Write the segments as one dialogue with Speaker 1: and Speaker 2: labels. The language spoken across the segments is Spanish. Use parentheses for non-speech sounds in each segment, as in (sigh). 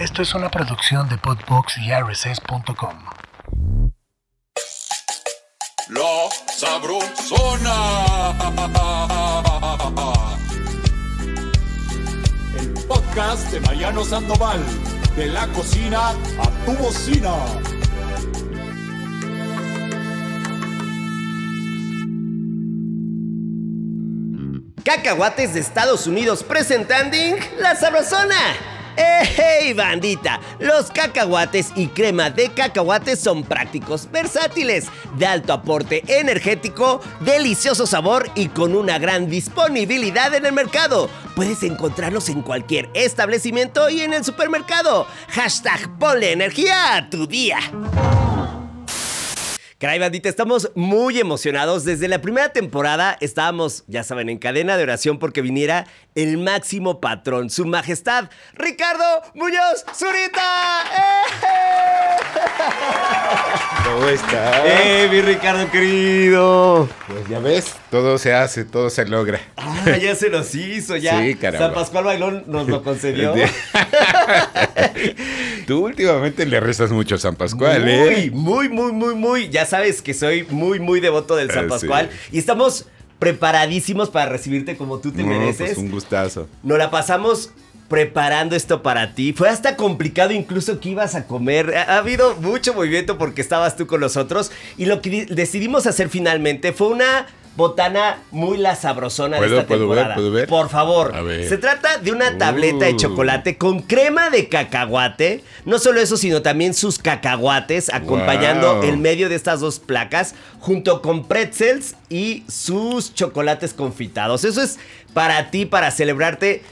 Speaker 1: Esto es una producción de Podbox y RSS.com.
Speaker 2: La Sabrosona.
Speaker 3: El podcast de Mariano Sandoval. De la cocina a tu bocina.
Speaker 4: Cacahuates de Estados Unidos presentando La Sabrosona. ¡Hey, bandita! Los cacahuates y crema de cacahuates son prácticos, versátiles, de alto aporte energético, delicioso sabor y con una gran disponibilidad en el mercado. Puedes encontrarlos en cualquier establecimiento y en el supermercado. Hashtag ponle energía a tu día. Caray, bandita, estamos muy emocionados. Desde la primera temporada estábamos, ya saben, en cadena de oración porque viniera el máximo patrón, su majestad, Ricardo Muñoz Zurita. ¡Eh!
Speaker 5: ¿Cómo estás?
Speaker 4: ¡Eh, mi Ricardo querido!
Speaker 5: Pues ya ves, todo se hace, todo se logra.
Speaker 4: Ah, ya se los hizo, ya.
Speaker 5: Sí, caramba.
Speaker 4: San Pascual Bailón nos lo concedió. (laughs)
Speaker 5: Tú últimamente le rezas mucho a San Pascual,
Speaker 4: muy,
Speaker 5: ¿eh?
Speaker 4: Muy, muy, muy, muy. Ya sabes que soy muy, muy devoto del San
Speaker 5: Ah,
Speaker 4: Pascual.
Speaker 5: sí.
Speaker 4: Y estamos preparadísimos para recibirte como tú te
Speaker 5: No,
Speaker 4: mereces.
Speaker 5: pues un gustazo.
Speaker 4: Nos la pasamos preparando esto para ti. Fue hasta complicado incluso que ibas a comer. Ha, ha habido mucho movimiento porque estabas tú con nosotros. Y lo que di- decidimos hacer finalmente fue una botana muy la sabrosona de
Speaker 5: ¿Puedo-
Speaker 4: esta
Speaker 5: ver?
Speaker 4: temporada.
Speaker 5: ¿Puedo ver?
Speaker 4: Por favor.
Speaker 5: A ver.
Speaker 4: Se trata de una tableta de
Speaker 5: Uh.
Speaker 4: chocolate con crema de cacahuate. No solo eso, sino también sus cacahuates acompañando
Speaker 5: Wow.
Speaker 4: el medio de estas dos placas junto con pretzels y sus chocolates confitados. Eso es para ti, para celebrarte.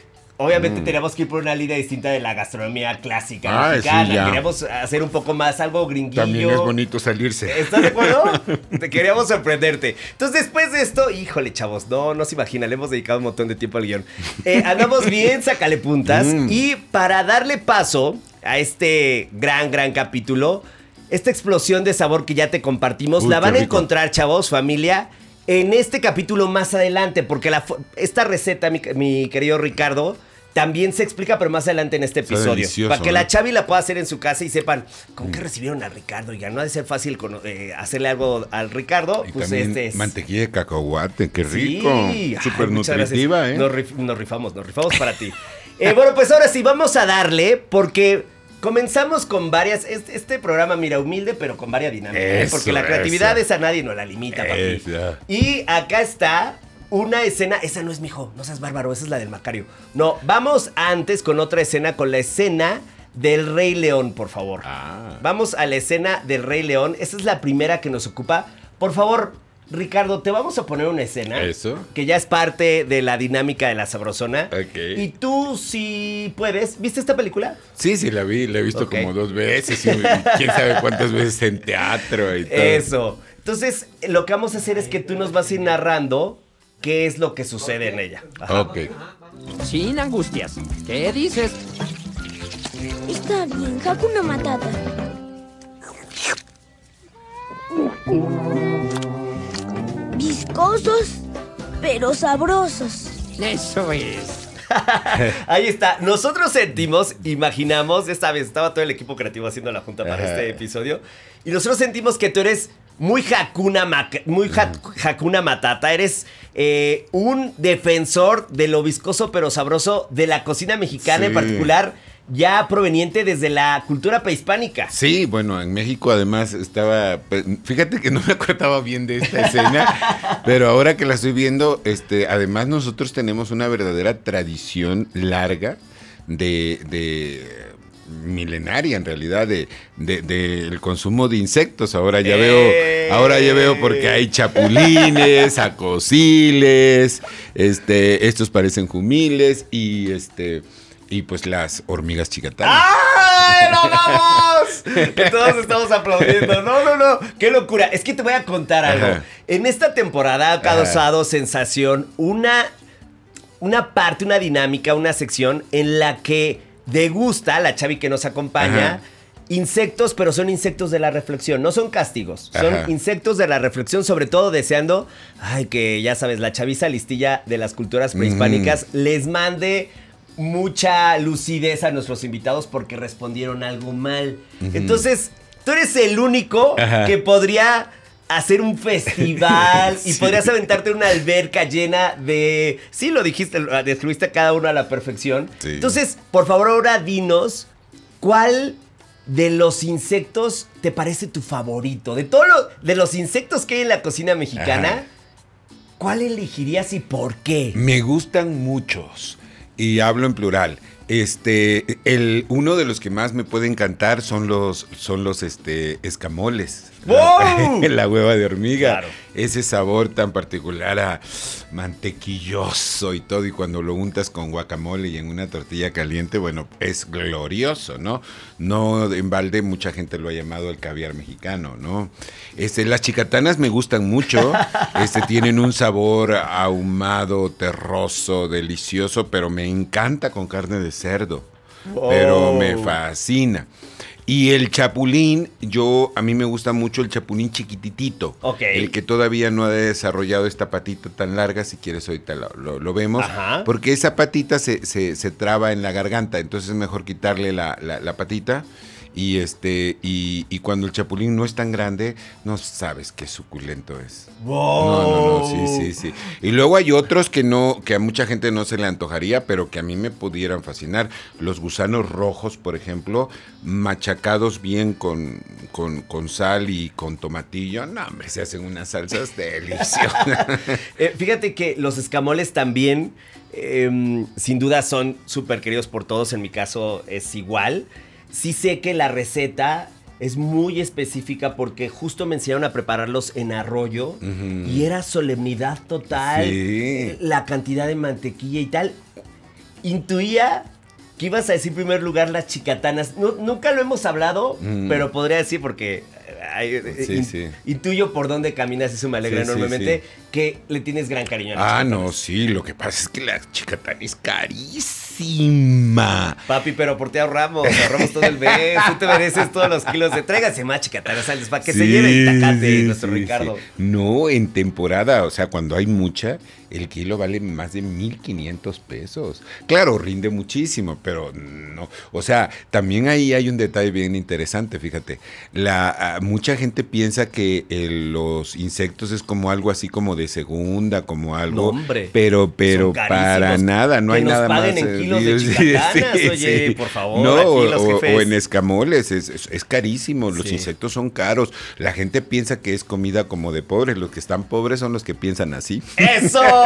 Speaker 4: Obviamente tenemos que ir por una línea distinta de la gastronomía clásica
Speaker 5: Mm. Ah,
Speaker 4: mexicana.
Speaker 5: sí, ya.
Speaker 4: Queremos hacer un poco más algo gringuillo.
Speaker 5: También es bonito salirse.
Speaker 4: ¿Estás de acuerdo? (laughs) Te queríamos sorprenderte. Entonces, después de esto, híjole, chavos, no, no se imagina, le hemos dedicado un montón de tiempo al guion. Eh, andamos bien, sácale puntas.
Speaker 5: Mm.
Speaker 4: Y para darle paso a este gran, gran capítulo, esta explosión de sabor que ya te compartimos,
Speaker 5: Uy,
Speaker 4: la van a encontrar, chavos, familia. En este capítulo más adelante, porque la esta receta, mi, mi querido Ricardo, también se explica, pero más adelante en este episodio. para que
Speaker 5: ¿eh?
Speaker 4: la Chavi la pueda hacer en su casa y sepan con qué recibieron a Ricardo. Ya no ha de ser fácil eh, hacerle algo al Ricardo.
Speaker 5: Y
Speaker 4: pues
Speaker 5: también
Speaker 4: este es.
Speaker 5: mantequilla de cacahuate, qué
Speaker 4: Sí.
Speaker 5: rico.
Speaker 4: Ay,
Speaker 5: Súper nutritiva. ¿eh?
Speaker 4: Nos, rif- nos rifamos, nos rifamos para ti. (laughs) Eh, bueno, pues ahora sí, vamos a darle porque comenzamos con varias. Este, este programa, mira, humilde, pero con varias dinámicas. ¿eh? Porque la creatividad
Speaker 5: eso.
Speaker 4: esa nadie nos la limita, papi. Y acá está una escena. Esa no es mi hijo, no seas bárbaro, esa es la del Macario. No, vamos antes con otra escena, con la escena del Rey León, por favor.
Speaker 5: Ah.
Speaker 4: Vamos a la escena del Rey León. Esa es la primera que nos ocupa. Por favor, Ricardo, te vamos a poner una escena.
Speaker 5: Eso.
Speaker 4: Que ya es parte de la dinámica de la sabrosona.
Speaker 5: Ok.
Speaker 4: Y tú, si puedes, ¿viste esta película?
Speaker 5: Sí, sí, la vi, la he visto como dos veces y quién sabe cuántas veces en teatro y todo.
Speaker 4: Eso. Entonces, lo que vamos a hacer es que tú nos vas a ir narrando qué es lo que sucede en ella. Ajá.
Speaker 5: Ok.
Speaker 6: Sin angustias. ¿Qué dices?
Speaker 7: Está bien, Hakuna Matata. Viscosos, pero sabrosos.
Speaker 6: Eso es. (laughs)
Speaker 4: Ahí está. Nosotros sentimos, imaginamos, esta vez estaba todo el equipo creativo haciendo la junta para
Speaker 5: Ajá.
Speaker 4: este episodio, y nosotros sentimos que tú eres muy Hakuna, muy ha- Hakuna Matata, eres eh, un defensor de lo viscoso pero sabroso de la cocina mexicana en particular, ya proveniente desde la cultura prehispánica.
Speaker 5: Sí, bueno, en México además estaba, pues, fíjate que no me acordaba bien de esta escena, (laughs) pero ahora que la estoy viendo, este, además nosotros tenemos una verdadera tradición larga de, de milenaria en realidad de, de- del consumo de insectos. Ahora ya
Speaker 4: ¡Eh!
Speaker 5: veo, ahora ya veo porque hay chapulines, (laughs) acosiles, este, estos parecen jumiles y este y pues las hormigas chicatanas.
Speaker 4: ¡Ay, no (laughs) vamos! Que todos estamos aplaudiendo. No, no, no. ¡Qué locura! Es que te voy a contar algo.
Speaker 5: Ajá.
Speaker 4: En esta temporada ha causado sensación una, una parte, una dinámica, una sección en la que degusta la Chavi que nos acompaña.
Speaker 5: Ajá.
Speaker 4: Insectos, pero son insectos de la reflexión, no son castigos, son
Speaker 5: Ajá.
Speaker 4: insectos de la reflexión, sobre todo deseando, ay, que ya sabes, la chaviza listilla de las culturas prehispánicas les mande mucha lucidez a nuestros invitados porque respondieron algo mal. Entonces, tú eres el único
Speaker 5: Ajá.
Speaker 4: que podría hacer un festival (laughs) y podrías aventarte una alberca llena de... Sí, lo dijiste, lo describiste a cada uno a la perfección.
Speaker 5: Sí.
Speaker 4: Entonces, por favor, ahora dinos, ¿cuál de los insectos te parece tu favorito? De todos los, de los insectos que hay en la cocina mexicana,
Speaker 5: Ajá.
Speaker 4: ¿cuál elegirías y por qué?
Speaker 5: Me gustan muchos y hablo en plural. Este, el, uno de los que más me puede encantar son los, son los este, escamoles.
Speaker 4: ¡Wow!
Speaker 5: La, (laughs) la hueva de hormiga.
Speaker 4: Claro.
Speaker 5: Ese sabor tan particular a mantequilloso y todo. Y cuando lo untas con guacamole y en una tortilla caliente, bueno, es glorioso, ¿no? No en balde mucha gente lo ha llamado el caviar mexicano, ¿no? Este, las chicatanas me gustan mucho. (laughs) Este, tienen un sabor ahumado, terroso, delicioso, pero me encanta con carne de cerdo. Pero me fascina. Y el chapulín, yo, a mí me gusta mucho el chapulín chiquititito.
Speaker 4: Ok.
Speaker 5: El que todavía no ha desarrollado esta patita tan larga, si quieres ahorita lo, lo- lo vemos.
Speaker 4: Ajá.
Speaker 5: Porque esa patita se, se- se traba en la garganta, entonces es mejor quitarle la, la- la patita. Y este, y, y cuando el chapulín no es tan grande, no sabes qué suculento es. No, no, no, sí, sí, sí. Y luego hay otros que no, que a mucha gente no se le antojaría, pero que a mí me pudieran fascinar. Los gusanos rojos, por ejemplo, machacados bien con, con, con sal y con tomatillo. No, hombre, se hacen unas salsas deliciosas. (laughs)
Speaker 4: Eh, fíjate que los escamoles también, em, sin duda, son súper queridos por todos. En mi caso es igual. Sí sé que la receta es muy específica porque justo me enseñaron a prepararlos en arroyo y era solemnidad total.
Speaker 5: Sí.
Speaker 4: La cantidad de mantequilla y tal. Intuía que ibas a decir en primer lugar las chicatanas. Nu- nunca lo hemos hablado,
Speaker 5: Mm.
Speaker 4: pero podría decir porque...
Speaker 5: Sí,
Speaker 4: in-
Speaker 5: sí.
Speaker 4: Intuyo por dónde caminas, eso me alegra
Speaker 5: Sí,
Speaker 4: enormemente, que le tienes gran cariño a las
Speaker 5: ah, no, sí, lo que pasa es que la chicatana es carísima.
Speaker 4: Papi, pero por ti ahorramos, ahorramos todo el mes, tú te mereces todos los kilos de... Tráigase más chicatanas, sales, para que se lleve el tacate, nuestro Ricardo.
Speaker 5: No, en temporada, o sea, cuando hay mucha, el kilo vale más de 1500 pesos. Claro, rinde muchísimo, pero no. O sea, también ahí hay un detalle bien interesante, fíjate. La, ah, mucha gente piensa que eh, los insectos es como algo así como de segunda, como algo.
Speaker 4: No, hombre.
Speaker 5: Pero, pero para nada, no
Speaker 4: Que
Speaker 5: hay
Speaker 4: nos
Speaker 5: nada
Speaker 4: paguen
Speaker 5: más.
Speaker 4: en
Speaker 5: eh,
Speaker 4: kilos de (laughs)
Speaker 5: sí,
Speaker 4: chicatanas,
Speaker 5: sí,
Speaker 4: oye,
Speaker 5: sí.
Speaker 4: por favor,
Speaker 5: No,
Speaker 4: aquí los
Speaker 5: o, o en escamoles, es, es- es carísimo. Los
Speaker 4: Sí.
Speaker 5: insectos son caros. La gente piensa que es comida como de pobres. Los que están pobres son los que piensan así.
Speaker 4: ¡Eso! (laughs)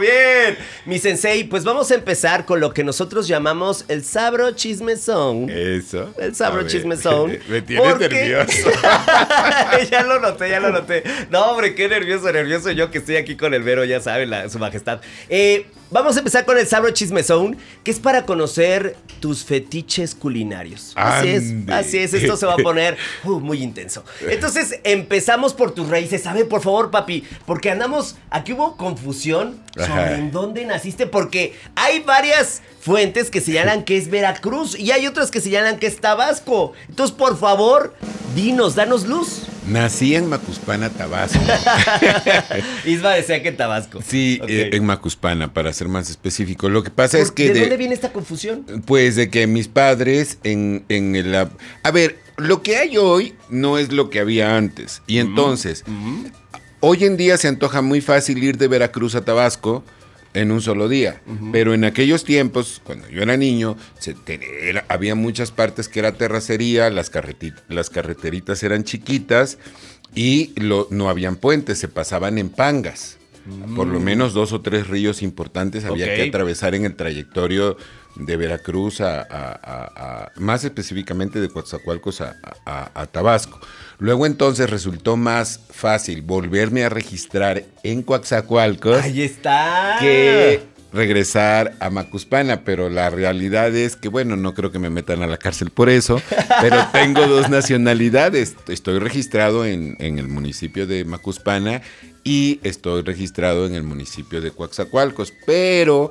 Speaker 4: ¡Bien! Mi sensei, pues vamos a empezar con lo que nosotros llamamos el sabro chismezón.
Speaker 5: Eso.
Speaker 4: El sabro chismezón. (laughs)
Speaker 5: Me tienes
Speaker 4: porque-
Speaker 5: nervioso. (laughs)
Speaker 4: ya lo noté, ya lo noté. No, hombre, qué nervioso, nervioso yo que estoy aquí con el Vero, ya saben, la- su majestad. Eh, vamos a empezar con el sabro chismezón, que es para conocer tus fetiches culinarios. Así es, así es, esto se va a poner (laughs) uh, muy intenso. Entonces, empezamos por tus raíces. A ver, por favor, papi, porque andamos, aquí hubo confusión sobre
Speaker 5: Ajá.
Speaker 4: en dónde naciste, porque hay varias fuentes que señalan (laughs) que es Veracruz y hay otras que señalan que es Tabasco. Entonces, por favor, dinos, danos luz.
Speaker 5: Nací en Macuspana, Tabasco. (laughs)
Speaker 4: Isma decía que en Tabasco.
Speaker 5: Sí, eh, en Macuspana, para ser más específico. Lo que pasa es
Speaker 4: ¿Por-
Speaker 5: que...
Speaker 4: ¿De,
Speaker 5: de-
Speaker 4: dónde viene esta confusión?
Speaker 5: Pues de que mis padres en, en el... A ver, lo que hay hoy no es lo que había antes. Y entonces, hoy en día se antoja muy fácil ir de Veracruz a Tabasco en un solo día. Pero en aquellos tiempos, cuando yo era niño, se era- había muchas partes que era terracería, las, carreteritas eran chiquitas y lo- no habían puentes, se pasaban en pangas. Por lo menos dos o tres ríos importantes había que atravesar en el trayectorio de Veracruz a, a- a- a- más específicamente de Coatzacoalcos a Tabasco. Luego entonces resultó más fácil volverme a registrar en Coatzacoalcos
Speaker 4: Ahí está.
Speaker 5: que regresar a Macuspana, pero la realidad es que, bueno, no creo que me metan a la cárcel por eso, pero (laughs) tengo dos nacionalidades. Estoy registrado en, en el municipio de Macuspana y estoy registrado en el municipio de Coaxacualcos, pero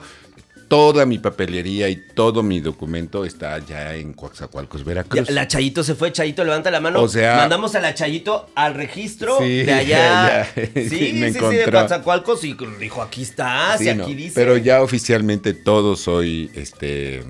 Speaker 5: toda mi papelería y todo mi documento está ya en Coaxacualcos,
Speaker 4: Ya,
Speaker 5: Veracruz.
Speaker 4: la Chayito se fue, Chayito, levanta la mano.
Speaker 5: O sea-
Speaker 4: Mandamos a la Chayito al registro
Speaker 5: Sí,
Speaker 4: de allá. (laughs)
Speaker 5: ya,
Speaker 4: sí, sí,
Speaker 5: me
Speaker 4: sí, de. Coatzacoalcos y dijo, aquí está,
Speaker 5: Sí, no,
Speaker 4: aquí dice.
Speaker 5: Pero ya oficialmente todo soy este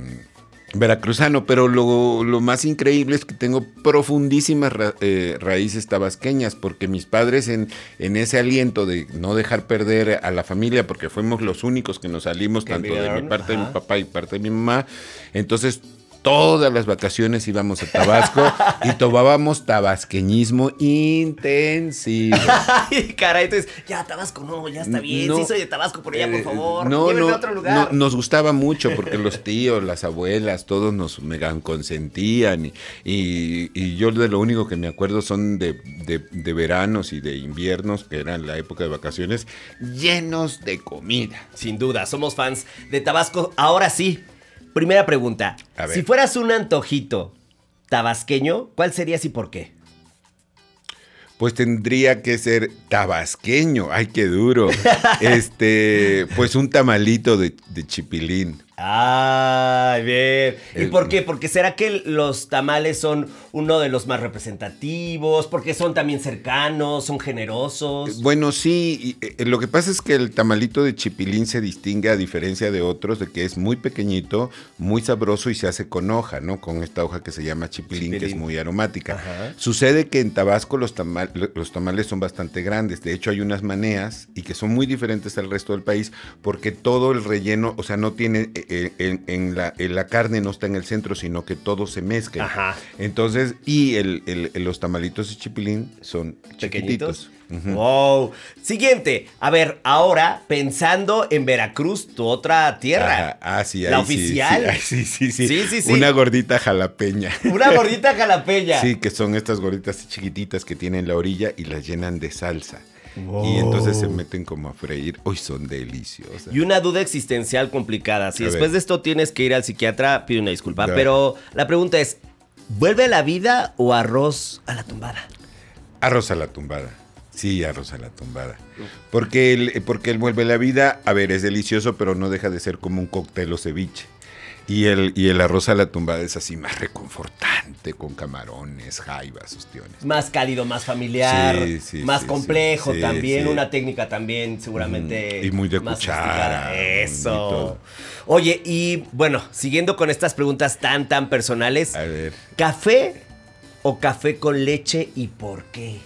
Speaker 5: veracruzano, pero lo, lo más increíble es que tengo profundísimas ra- eh, raíces tabasqueñas, porque mis padres en, en ese aliento de no dejar perder a la familia, porque fuimos los únicos que nos salimos, tanto de mi parte de mi papá y parte de mi mamá, entonces todas las vacaciones íbamos a Tabasco y tomábamos tabasqueñismo intensivo. (laughs)
Speaker 4: Ay, caray, entonces, ya, Tabasco, no, ya está bien.
Speaker 5: No.
Speaker 4: sí, soy de Tabasco, por allá, por
Speaker 5: Eh,
Speaker 4: favor.
Speaker 5: No, no,
Speaker 4: a otro lugar.
Speaker 5: no, nos gustaba mucho porque los tíos, las abuelas, todos nos mega consentían y, y- y yo de lo único que me acuerdo son de, de- de veranos y de inviernos, que eran la época de vacaciones, llenos de comida.
Speaker 4: Sin duda, somos fans de Tabasco. Ahora sí, primera pregunta.
Speaker 5: A ver.
Speaker 4: Si fueras un antojito tabasqueño, ¿cuál serías y por qué?
Speaker 5: Pues tendría que ser tabasqueño, ay qué duro. (laughs) Este, pues un tamalito de, de chipilín.
Speaker 4: Ay, bien. ¿Y
Speaker 5: Eh,
Speaker 4: por qué? Porque será que los tamales son uno de los más representativos, porque son también cercanos, son generosos.
Speaker 5: Bueno, sí, eh, lo que pasa es que el tamalito de chipilín se distingue a diferencia de otros de que es muy pequeñito, muy sabroso y se hace con hoja, ¿no? Con esta hoja que se llama chipilín, que es muy aromática.
Speaker 4: Ajá.
Speaker 5: Sucede que en Tabasco los, tamal- los tamales son bastante grandes, de hecho hay unas maneas y que son muy diferentes al resto del país porque todo el relleno, o sea, no tiene, eh, en, en la, en la carne no está en el centro, sino que todo se mezcla.
Speaker 4: Ajá.
Speaker 5: Entonces, y el- el- los tamalitos de chipilín son
Speaker 4: Pequeñitos.
Speaker 5: chiquititos.
Speaker 4: Wow. Siguiente. A ver, ahora pensando en Veracruz, tu otra tierra.
Speaker 5: Ajá, Ah, sí,
Speaker 4: La
Speaker 5: ahí sí,
Speaker 4: oficial.
Speaker 5: Sí, sí, sí. Sí,
Speaker 4: sí, sí.
Speaker 5: Una gordita jalapeña.
Speaker 4: Una gordita jalapeña. (laughs)
Speaker 5: Sí, que son estas gorditas chiquititas que tienen la orilla y las llenan de salsa.
Speaker 4: Wow.
Speaker 5: Y entonces se meten como a freír. Uy, son deliciosas.
Speaker 4: Y una duda existencial complicada. Si
Speaker 5: A
Speaker 4: después
Speaker 5: ver.
Speaker 4: de esto tienes que ir al psiquiatra, pido una disculpa. Pero la pregunta es: ¿vuelve a la vida o arroz a la tumbada?
Speaker 5: Arroz a la tumbada. Sí, arroz a la tumbada. Porque el, porque el vuelve la vida, a ver, es delicioso, pero no deja de ser como un cóctel o ceviche. Y el, y el arroz a la tumbada es así más reconfortante, con camarones, jaivas, ostiones.
Speaker 4: Más cálido, más familiar,
Speaker 5: Sí, sí,
Speaker 4: más
Speaker 5: sí,
Speaker 4: complejo también, una técnica también seguramente.
Speaker 5: Ujú. Y muy de
Speaker 4: más
Speaker 5: cuchara,
Speaker 4: Eso. Oye, y bueno, siguiendo con estas preguntas tan, tan personales,
Speaker 5: A ver.
Speaker 4: ¿café o café con leche y por qué?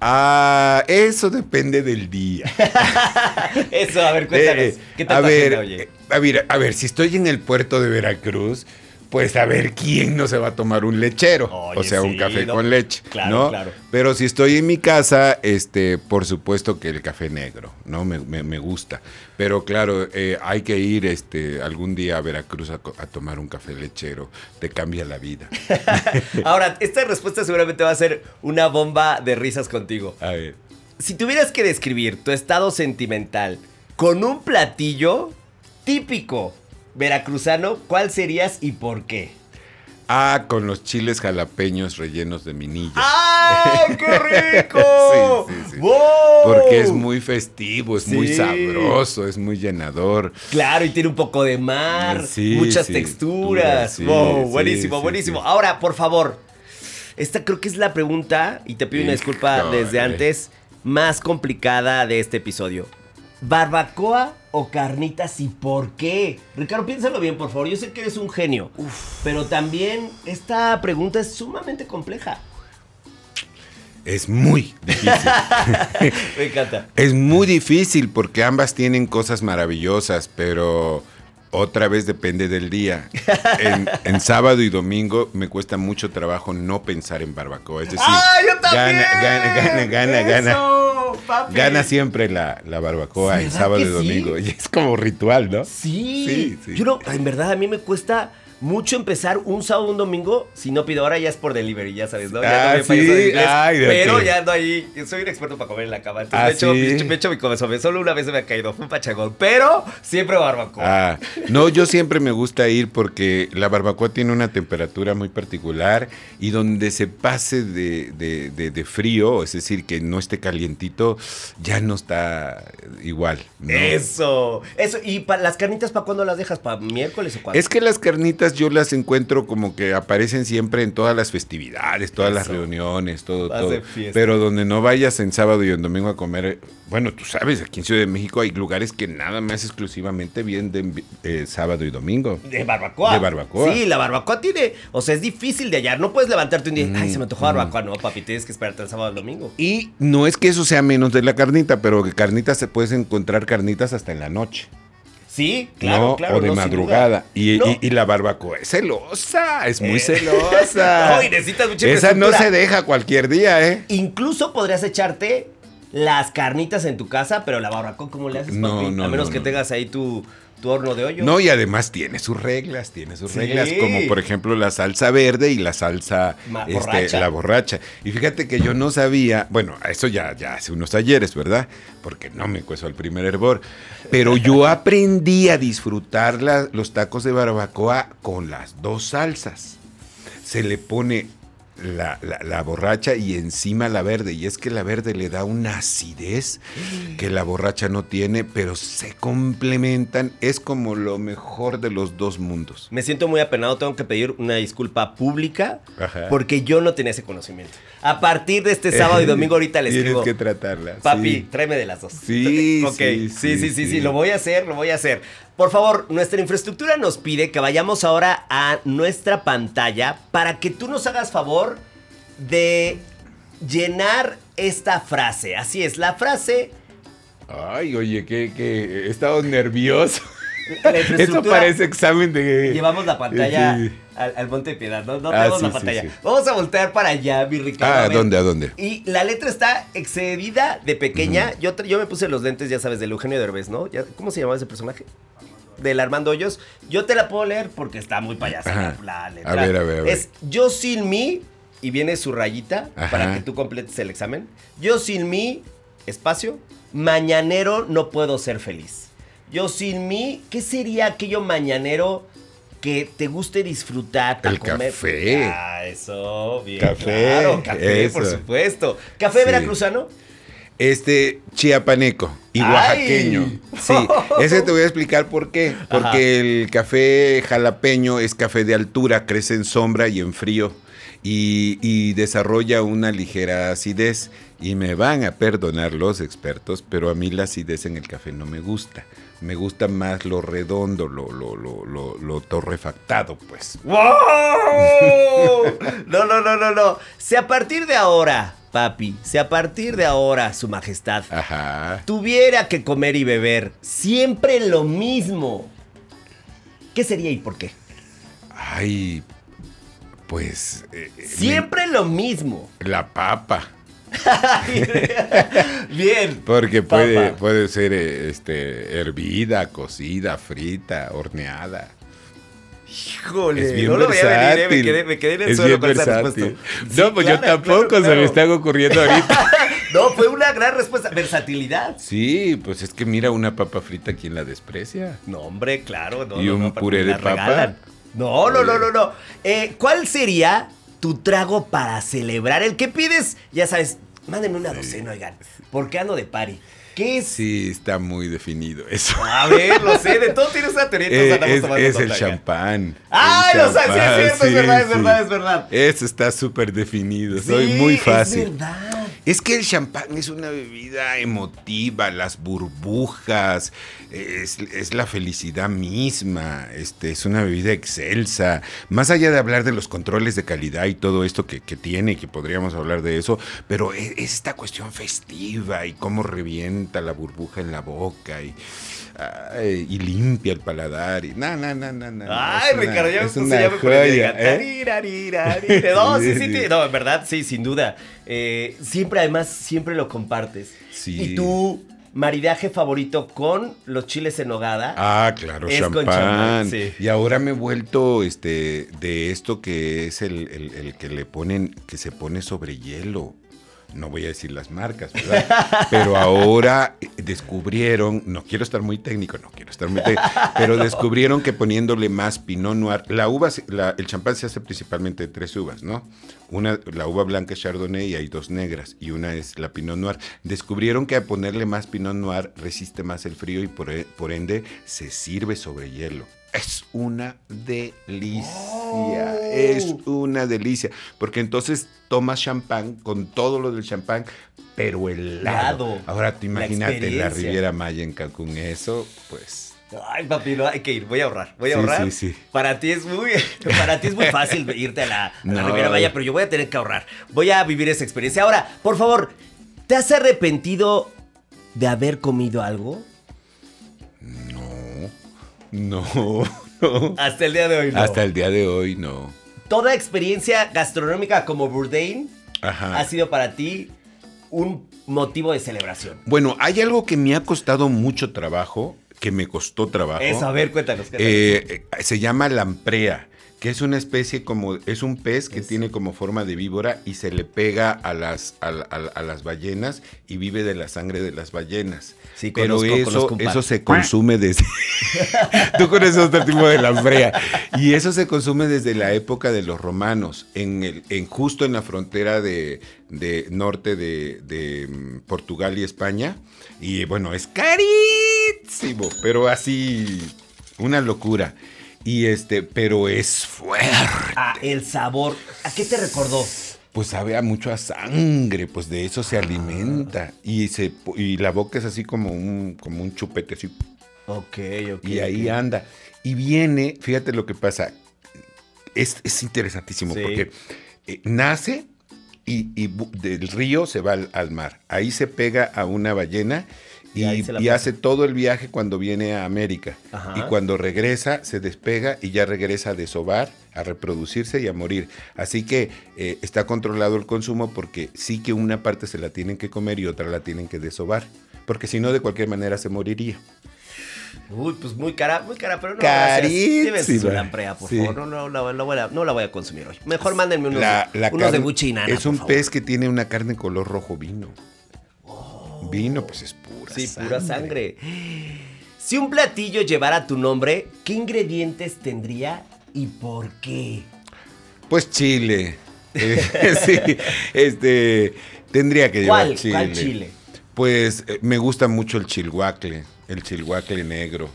Speaker 5: Ah, eso depende del día. (laughs)
Speaker 4: Eso, a ver, cuéntanos.
Speaker 5: Eh,
Speaker 4: ¿Qué tal
Speaker 5: a ver,
Speaker 4: agenda, oye?
Speaker 5: eh, a ver, a ver, si estoy en el puerto de Veracruz, pues a ver quién no se va a tomar un lechero,
Speaker 4: Oye,
Speaker 5: o sea, un café
Speaker 4: ¿no?
Speaker 5: con leche,
Speaker 4: Claro,
Speaker 5: ¿no?
Speaker 4: claro.
Speaker 5: Pero si estoy en mi casa, este, por supuesto que el café negro, ¿no? Me, me- me gusta. Pero claro, eh, hay que ir, este, algún día a Veracruz a, a tomar un café lechero, te cambia la vida. (laughs)
Speaker 4: Ahora, esta respuesta seguramente va a ser una bomba de risas contigo.
Speaker 5: A ver.
Speaker 4: Si tuvieras que describir tu estado sentimental con un platillo típico veracruzano, ¿cuál serías y por qué?
Speaker 5: Ah, con los chiles jalapeños rellenos de minilla.
Speaker 4: ¡Ay, qué (laughs) rico!
Speaker 5: Sí, sí, sí.
Speaker 4: ¡Wow!
Speaker 5: Porque es muy festivo, es muy sabroso, es muy llenador.
Speaker 4: Claro, y tiene un poco de mar,
Speaker 5: Sí,
Speaker 4: muchas texturas. wow, buenísimo, buenísimo. Ahora, por favor, esta creo que es la pregunta, y te pido una disculpa
Speaker 5: Híjole.
Speaker 4: desde antes, más complicada de este episodio. ¿Barbacoa o carnitas y por qué? Ricardo, piénsalo bien, por favor. Yo sé que eres un genio, pero también esta pregunta es sumamente compleja.
Speaker 5: Es muy difícil. (laughs)
Speaker 4: Me encanta.
Speaker 5: es muy difícil porque ambas tienen cosas maravillosas, pero otra vez depende del día. En, en sábado y domingo me cuesta mucho trabajo no pensar en barbacoa. Es decir,
Speaker 4: ¡Ah, yo también!
Speaker 5: gana, gana, gana, gana, gana. Gana siempre la, la barbacoa en
Speaker 4: ¿Verdad
Speaker 5: sábado y
Speaker 4: sí?
Speaker 5: domingo. Y es como ritual, ¿no?
Speaker 4: Sí.
Speaker 5: Sí, sí.
Speaker 4: Yo no, en verdad a mí me cuesta mucho empezar un sábado un domingo. Si no pido ahora, ya es por delivery, ya sabes, ¿no? Ya
Speaker 5: Ah,
Speaker 4: no fallo
Speaker 5: sí,
Speaker 4: de inglés,
Speaker 5: ay, de
Speaker 4: pero ya ando ahí. Soy un experto para comer en la cama. Entonces
Speaker 5: Ah,
Speaker 4: me, echo,
Speaker 5: ¿sí?
Speaker 4: me echo mi comezón. Solo una vez se me ha caído, fue un pachagón. Pero siempre barbacoa.
Speaker 5: Ah, no, yo siempre me gusta ir porque la barbacoa tiene una temperatura muy particular y donde se pase de, de- de- de frío, es decir, que no esté calientito, ya no está igual. ¿no?
Speaker 4: Eso, eso. ¿Y las carnitas para cuándo las dejas? ¿Para miércoles o cuándo?
Speaker 5: Es que las carnitas yo las encuentro como que aparecen siempre en todas las festividades, todas las reuniones, todo,
Speaker 4: Vas
Speaker 5: todo. Pero donde no vayas en sábado y en domingo a comer, bueno, tú sabes, aquí en Ciudad de México hay lugares que nada más exclusivamente venden eh, sábado y domingo.
Speaker 4: De barbacoa.
Speaker 5: De barbacoa.
Speaker 4: Sí, la barbacoa tiene. O sea, es difícil de hallar. No puedes levantarte un día. Ay, se me antojó
Speaker 5: Mm,
Speaker 4: barbacoa. No, papi, tienes que esperarte el sábado al domingo.
Speaker 5: Y no es que eso sea menos de la carnita, pero que carnitas se puedes encontrar carnitas hasta en la noche.
Speaker 4: Sí, claro,
Speaker 5: ¿no?
Speaker 4: claro.
Speaker 5: o de
Speaker 4: no,
Speaker 5: madrugada. Y,
Speaker 4: No.
Speaker 5: y- y la barbacoa es celosa, es muy
Speaker 4: Eh.
Speaker 5: celosa. (laughs)
Speaker 4: No, y necesitas mucha
Speaker 5: Esa no se deja cualquier día, ¿eh?
Speaker 4: Incluso podrías echarte las carnitas en tu casa, pero la barbacoa, ¿cómo le haces, papi? A menos
Speaker 5: no,
Speaker 4: que tengas ahí tu, tu horno de hoyo.
Speaker 5: No, y además tiene sus reglas, tiene sus
Speaker 4: Sí.
Speaker 5: reglas, como por ejemplo la salsa verde y la salsa este,
Speaker 4: borracha.
Speaker 5: la borracha. Y fíjate que yo no sabía, bueno, eso ya, ya hace unos ayeres, ¿verdad? Porque no me cueso al primer hervor. Pero yo (laughs) aprendí a disfrutar la- los tacos de barbacoa con las dos salsas. Se le pone la, la- la borracha y encima la verde. Y es que la verde le da una acidez que la borracha no tiene, pero se complementan. Es como lo mejor de los dos mundos.
Speaker 4: Me siento muy apenado, tengo que pedir una disculpa pública
Speaker 5: Ajá.
Speaker 4: porque yo no tenía ese conocimiento. A partir de este (laughs) sábado y domingo ahorita les
Speaker 5: Tienes
Speaker 4: digo,
Speaker 5: que tratarla.
Speaker 4: papi,
Speaker 5: sí.
Speaker 4: tráeme de las dos.
Speaker 5: Sí, sí,
Speaker 4: sí, sí. lo voy a hacer, lo voy a hacer. Por favor, nuestra infraestructura nos pide que vayamos ahora a nuestra pantalla para que tú nos hagas favor de llenar esta frase. Así es, la frase
Speaker 5: Ay, oye, que, que he estado nervioso. (laughs) Esto parece examen de.
Speaker 4: Llevamos la pantalla
Speaker 5: Sí.
Speaker 4: Al, al Monte de Piedad, no, no
Speaker 5: Ah,
Speaker 4: tenemos
Speaker 5: sí,
Speaker 4: la pantalla.
Speaker 5: sí.
Speaker 4: Vamos a voltear para allá, mi Ricardo.
Speaker 5: Ah, ¿a dónde, a dónde?
Speaker 4: Y la letra está excedida de pequeña. yo, yo me puse los lentes, ya sabes, del Eugenio Derbez, ¿no? Ya- ¿Cómo se llamaba ese personaje? Del Armando Hoyos. Yo te la puedo leer porque está muy payasa la, la letra.
Speaker 5: A ver, a ver, a ver.
Speaker 4: Es yo sin mí, y viene su rayita
Speaker 5: Ajá.
Speaker 4: para que tú completes el examen. Yo sin mí, espacio, mañanero no puedo ser feliz. Yo sin mí, ¿qué sería aquello mañanero que te guste disfrutar?
Speaker 5: El café.
Speaker 4: Ah, eso, bien.
Speaker 5: Café,
Speaker 4: Claro, café, por supuesto. ¿Café
Speaker 5: Sí.
Speaker 4: veracruzano?
Speaker 5: Este chiapaneco y
Speaker 4: ¡Ay!
Speaker 5: oaxaqueño. Sí, (laughs) ese te voy a explicar por qué. Porque
Speaker 4: Ajá.
Speaker 5: el café jalapeño es café de altura, crece en sombra y en frío y, y desarrolla una ligera acidez. Y me van a perdonar los expertos, pero a mí la acidez en el café no me gusta. Me gusta más lo redondo, lo, lo, lo, lo, lo torrefactado, pues.
Speaker 4: ¡Wow! No, no, no, no, no. Si a partir de ahora, papi, si a partir de ahora, su majestad,
Speaker 5: Ajá.
Speaker 4: tuviera que comer y beber siempre lo mismo, ¿qué sería y por qué?
Speaker 5: Ay, pues... eh, eh,
Speaker 4: Siempre lo mismo.
Speaker 5: La papa. (laughs)
Speaker 4: Bien.
Speaker 5: Porque puede,
Speaker 4: Papa.
Speaker 5: puede ser eh, este, hervida, cocida, frita, horneada.
Speaker 4: Híjole,
Speaker 5: Es bien
Speaker 4: no lo voy a venir, eh, me quedé, me quedé en el
Speaker 5: Es
Speaker 4: suelo con esa respuesta.
Speaker 5: No, pues yo tampoco,
Speaker 4: claro,
Speaker 5: se me
Speaker 4: claro.
Speaker 5: está ocurriendo ahorita. (laughs)
Speaker 4: No, fue una gran respuesta. Versatilidad.
Speaker 5: Sí, pues es que mira una papa frita, ¿quién la desprecia?
Speaker 4: No, hombre, claro. No,
Speaker 5: ¿Y
Speaker 4: no,
Speaker 5: un
Speaker 4: no,
Speaker 5: puré de papa?
Speaker 4: regalan. No, no, no, no, no. Eh, ¿Cuál sería tu trago para celebrar? El que pides, ya sabes, mándenme una docena, oigan. Porque ando de party. ¿Qué es?
Speaker 5: Sí, está muy definido eso.
Speaker 4: A ver, lo sé, de todo tienes una teoría.
Speaker 5: Eh, es es el champán.
Speaker 4: ¡Ay, lo sabes! Sí, es cierto, es
Speaker 5: sí,
Speaker 4: verdad, es verdad, es verdad.
Speaker 5: Eso está súper definido, soy muy fácil.
Speaker 4: Es verdad.
Speaker 5: Es que el champán es una bebida emotiva, las burbujas, es, la felicidad misma, este, es una bebida excelsa. Más allá de hablar de los controles de calidad y todo esto que, que tiene, que podríamos hablar de eso, pero es, es esta cuestión festiva y cómo revienta la burbuja en la boca y, ay, y limpia el paladar. Y, no, no, no, no, no.
Speaker 4: Ay,
Speaker 5: una-
Speaker 4: Ricardo, ya
Speaker 5: una
Speaker 4: ya me
Speaker 5: joya. ¿eh?
Speaker 4: No, sí, sí,
Speaker 5: Sí.
Speaker 4: No, en verdad, sí, sin duda. Eh, siempre, además, siempre lo compartes.
Speaker 5: Sí.
Speaker 4: Y tú, maridaje favorito con los chiles en nogada.
Speaker 5: Ah, claro,
Speaker 4: Es con
Speaker 5: champán.
Speaker 4: champán, sí.
Speaker 5: Y ahora me he vuelto este de esto que es el, el- el que le ponen, que se pone sobre hielo. No voy a decir las marcas, ¿verdad? Pero ahora descubrieron, no quiero estar muy técnico, no quiero estar muy técnico, pero descubrieron que poniéndole más Pinot Noir, la uva, el champán se hace principalmente de tres uvas, ¿no? Una, la uva blanca es Chardonnay y hay dos negras, y una es la Pinot Noir. Descubrieron que al ponerle más Pinot Noir resiste más el frío y por ende se sirve sobre hielo. Es una delicia, es una delicia, porque entonces tomas champán con todo lo del champán, pero helado. Ahora tú imagínate la. Riviera Maya en Cancún, eso, pues...
Speaker 4: Ay, papi, no, hay que ir, voy a ahorrar, voy a
Speaker 5: Sí,
Speaker 4: ahorrar.
Speaker 5: sí, sí.
Speaker 4: Para ti es muy, (laughs) para ti es muy fácil irte a la, a la
Speaker 5: No.
Speaker 4: Riviera Maya, pero yo voy a tener que ahorrar. Voy a vivir esa experiencia. Ahora, por favor, ¿te has arrepentido de haber comido algo?
Speaker 5: No, (laughs) no.
Speaker 4: Hasta el día de hoy, no.
Speaker 5: Hasta el día de hoy, no.
Speaker 4: Toda experiencia gastronómica como Bourdain
Speaker 5: Ajá.
Speaker 4: ha sido para ti un motivo de celebración.
Speaker 5: Bueno, hay algo que me ha costado mucho trabajo, que me costó trabajo.
Speaker 4: Eso, a ver, cuéntanos. cuéntanos.
Speaker 5: Eh, eh, se llama lamprea, que es una especie como, es un pez que tiene como forma de víbora y se le pega a las, a, la- a la- a las ballenas y vive de la sangre de las ballenas.
Speaker 4: Sí,
Speaker 5: Pero
Speaker 4: conozco-
Speaker 5: eso,
Speaker 4: conozco
Speaker 5: eso se consume desde... (laughs) Tú conoces otro tipo de lamprea. Y eso se consume desde la época de los romanos, en el, en justo en la frontera de, de norte de, de, mm, Portugal y España. Y bueno, es carísimo, pero así una locura. Y este, pero es fuerte.
Speaker 4: Ah, el sabor. ¿A qué te recordó?
Speaker 5: Pues sabe a mucho a sangre, pues de eso se alimenta. Y se y la boca es así como un, como un chupete así.
Speaker 4: Ok, ok.
Speaker 5: Y ahí anda. Y viene, fíjate lo que pasa. Es, es interesantísimo
Speaker 4: Sí.
Speaker 5: porque eh, nace y, y del río se va al, al mar. Ahí se pega a una ballena
Speaker 4: Y la
Speaker 5: hace todo el viaje cuando viene a América.
Speaker 4: Ajá.
Speaker 5: Y cuando regresa, se despega y ya regresa a desovar, a reproducirse y a morir. Así que eh, está controlado el consumo porque sí que una parte se la tienen que comer y otra la tienen que desovar. Porque si no, de cualquier manera se moriría.
Speaker 4: Uy, pues muy cara, muy cara, pero no.
Speaker 5: Carísima.
Speaker 4: Su lamprea, por
Speaker 5: Sí.
Speaker 4: favor. No, no, la- la voy a- no la voy a consumir hoy. Mejor mándenme unos,
Speaker 5: La- la
Speaker 4: unos de
Speaker 5: carne-
Speaker 4: buche y nana,
Speaker 5: Es
Speaker 4: por
Speaker 5: un
Speaker 4: favor.
Speaker 5: pez que tiene una carne color rojo vino. Vino, pues es pura
Speaker 4: Sí, pura sangre. Si un platillo llevara tu nombre, ¿qué ingredientes tendría y por qué?
Speaker 5: Pues chile. (laughs) Eh, (laughs) sí, este, tendría que llevar
Speaker 4: ¿Cuál?
Speaker 5: chile.
Speaker 4: ¿Cuál chile?
Speaker 5: Pues eh, me gusta mucho el chilhuacle, el chilhuacle negro.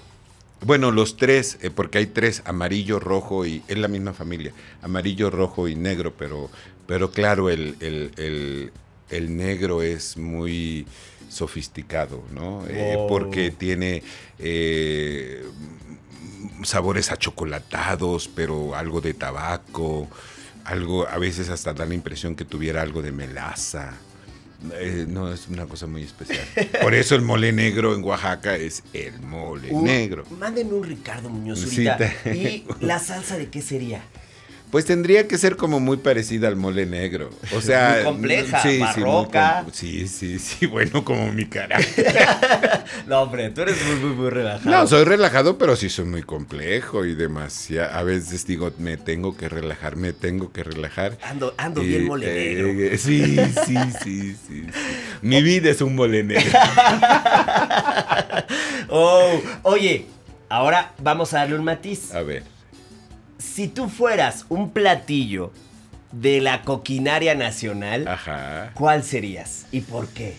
Speaker 5: Bueno, los tres, eh, porque hay tres, amarillo, rojo y es la misma familia, amarillo, rojo y negro, pero, pero claro, el, el- el- el negro es muy sofisticado, ¿no? Eh,
Speaker 4: Wow.
Speaker 5: porque tiene eh, sabores achocolatados, pero algo de tabaco, algo, a veces hasta da la impresión que tuviera algo de melaza. Eh, no, es una cosa muy especial. (laughs) Por eso el mole negro en Oaxaca es el mole negro.
Speaker 4: Mándenme un Ricardo Muñoz ahorita. ¿Y la salsa de qué sería?
Speaker 5: Pues tendría que ser como muy parecida al mole negro. O sea.
Speaker 4: Muy compleja,
Speaker 5: muy
Speaker 4: barroca.
Speaker 5: Sí, sí, sí, (laughs) bueno, como mi cara. (laughs)
Speaker 4: No, hombre, tú eres muy, muy, muy relajado.
Speaker 5: No, soy relajado, pero sí soy muy complejo y demasiado. A veces digo, me tengo que relajar, me tengo que relajar.
Speaker 4: Ando, ando
Speaker 5: Y,
Speaker 4: bien mole
Speaker 5: eh,
Speaker 4: negro.
Speaker 5: eh, sí, sí, sí, sí, sí. (laughs) Mi vida es un mole negro.
Speaker 4: Oh, oye, ahora vamos a darle un matiz.
Speaker 5: A ver.
Speaker 4: Si tú fueras un platillo de la coquinaria nacional,
Speaker 5: Ajá.
Speaker 4: ¿cuál serías? ¿Y por qué?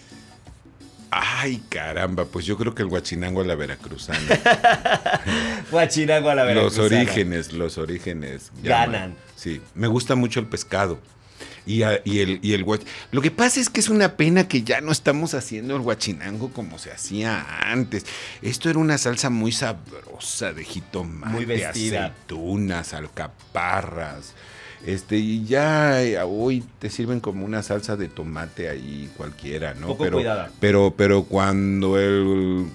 Speaker 5: Ay, caramba, pues yo creo que el guachinango a la veracruzana. (laughs)
Speaker 4: Guachinango a la
Speaker 5: los
Speaker 4: veracruzana.
Speaker 5: orígenes, los orígenes.
Speaker 4: Ganan.
Speaker 5: Sí, me gusta mucho el pescado. Y, a- y el, y el Lo que pasa es que es una pena que ya no estamos haciendo el guachinango como se hacía antes. Esto era una salsa muy sabrosa de jitomate,
Speaker 4: Muy vestida.
Speaker 5: aceitunas, alcaparras. Este, y ya eh, hoy te sirven como una salsa de tomate ahí cualquiera, ¿no?
Speaker 4: Poco
Speaker 5: pero,
Speaker 4: cuidada.
Speaker 5: pero, pero cuando el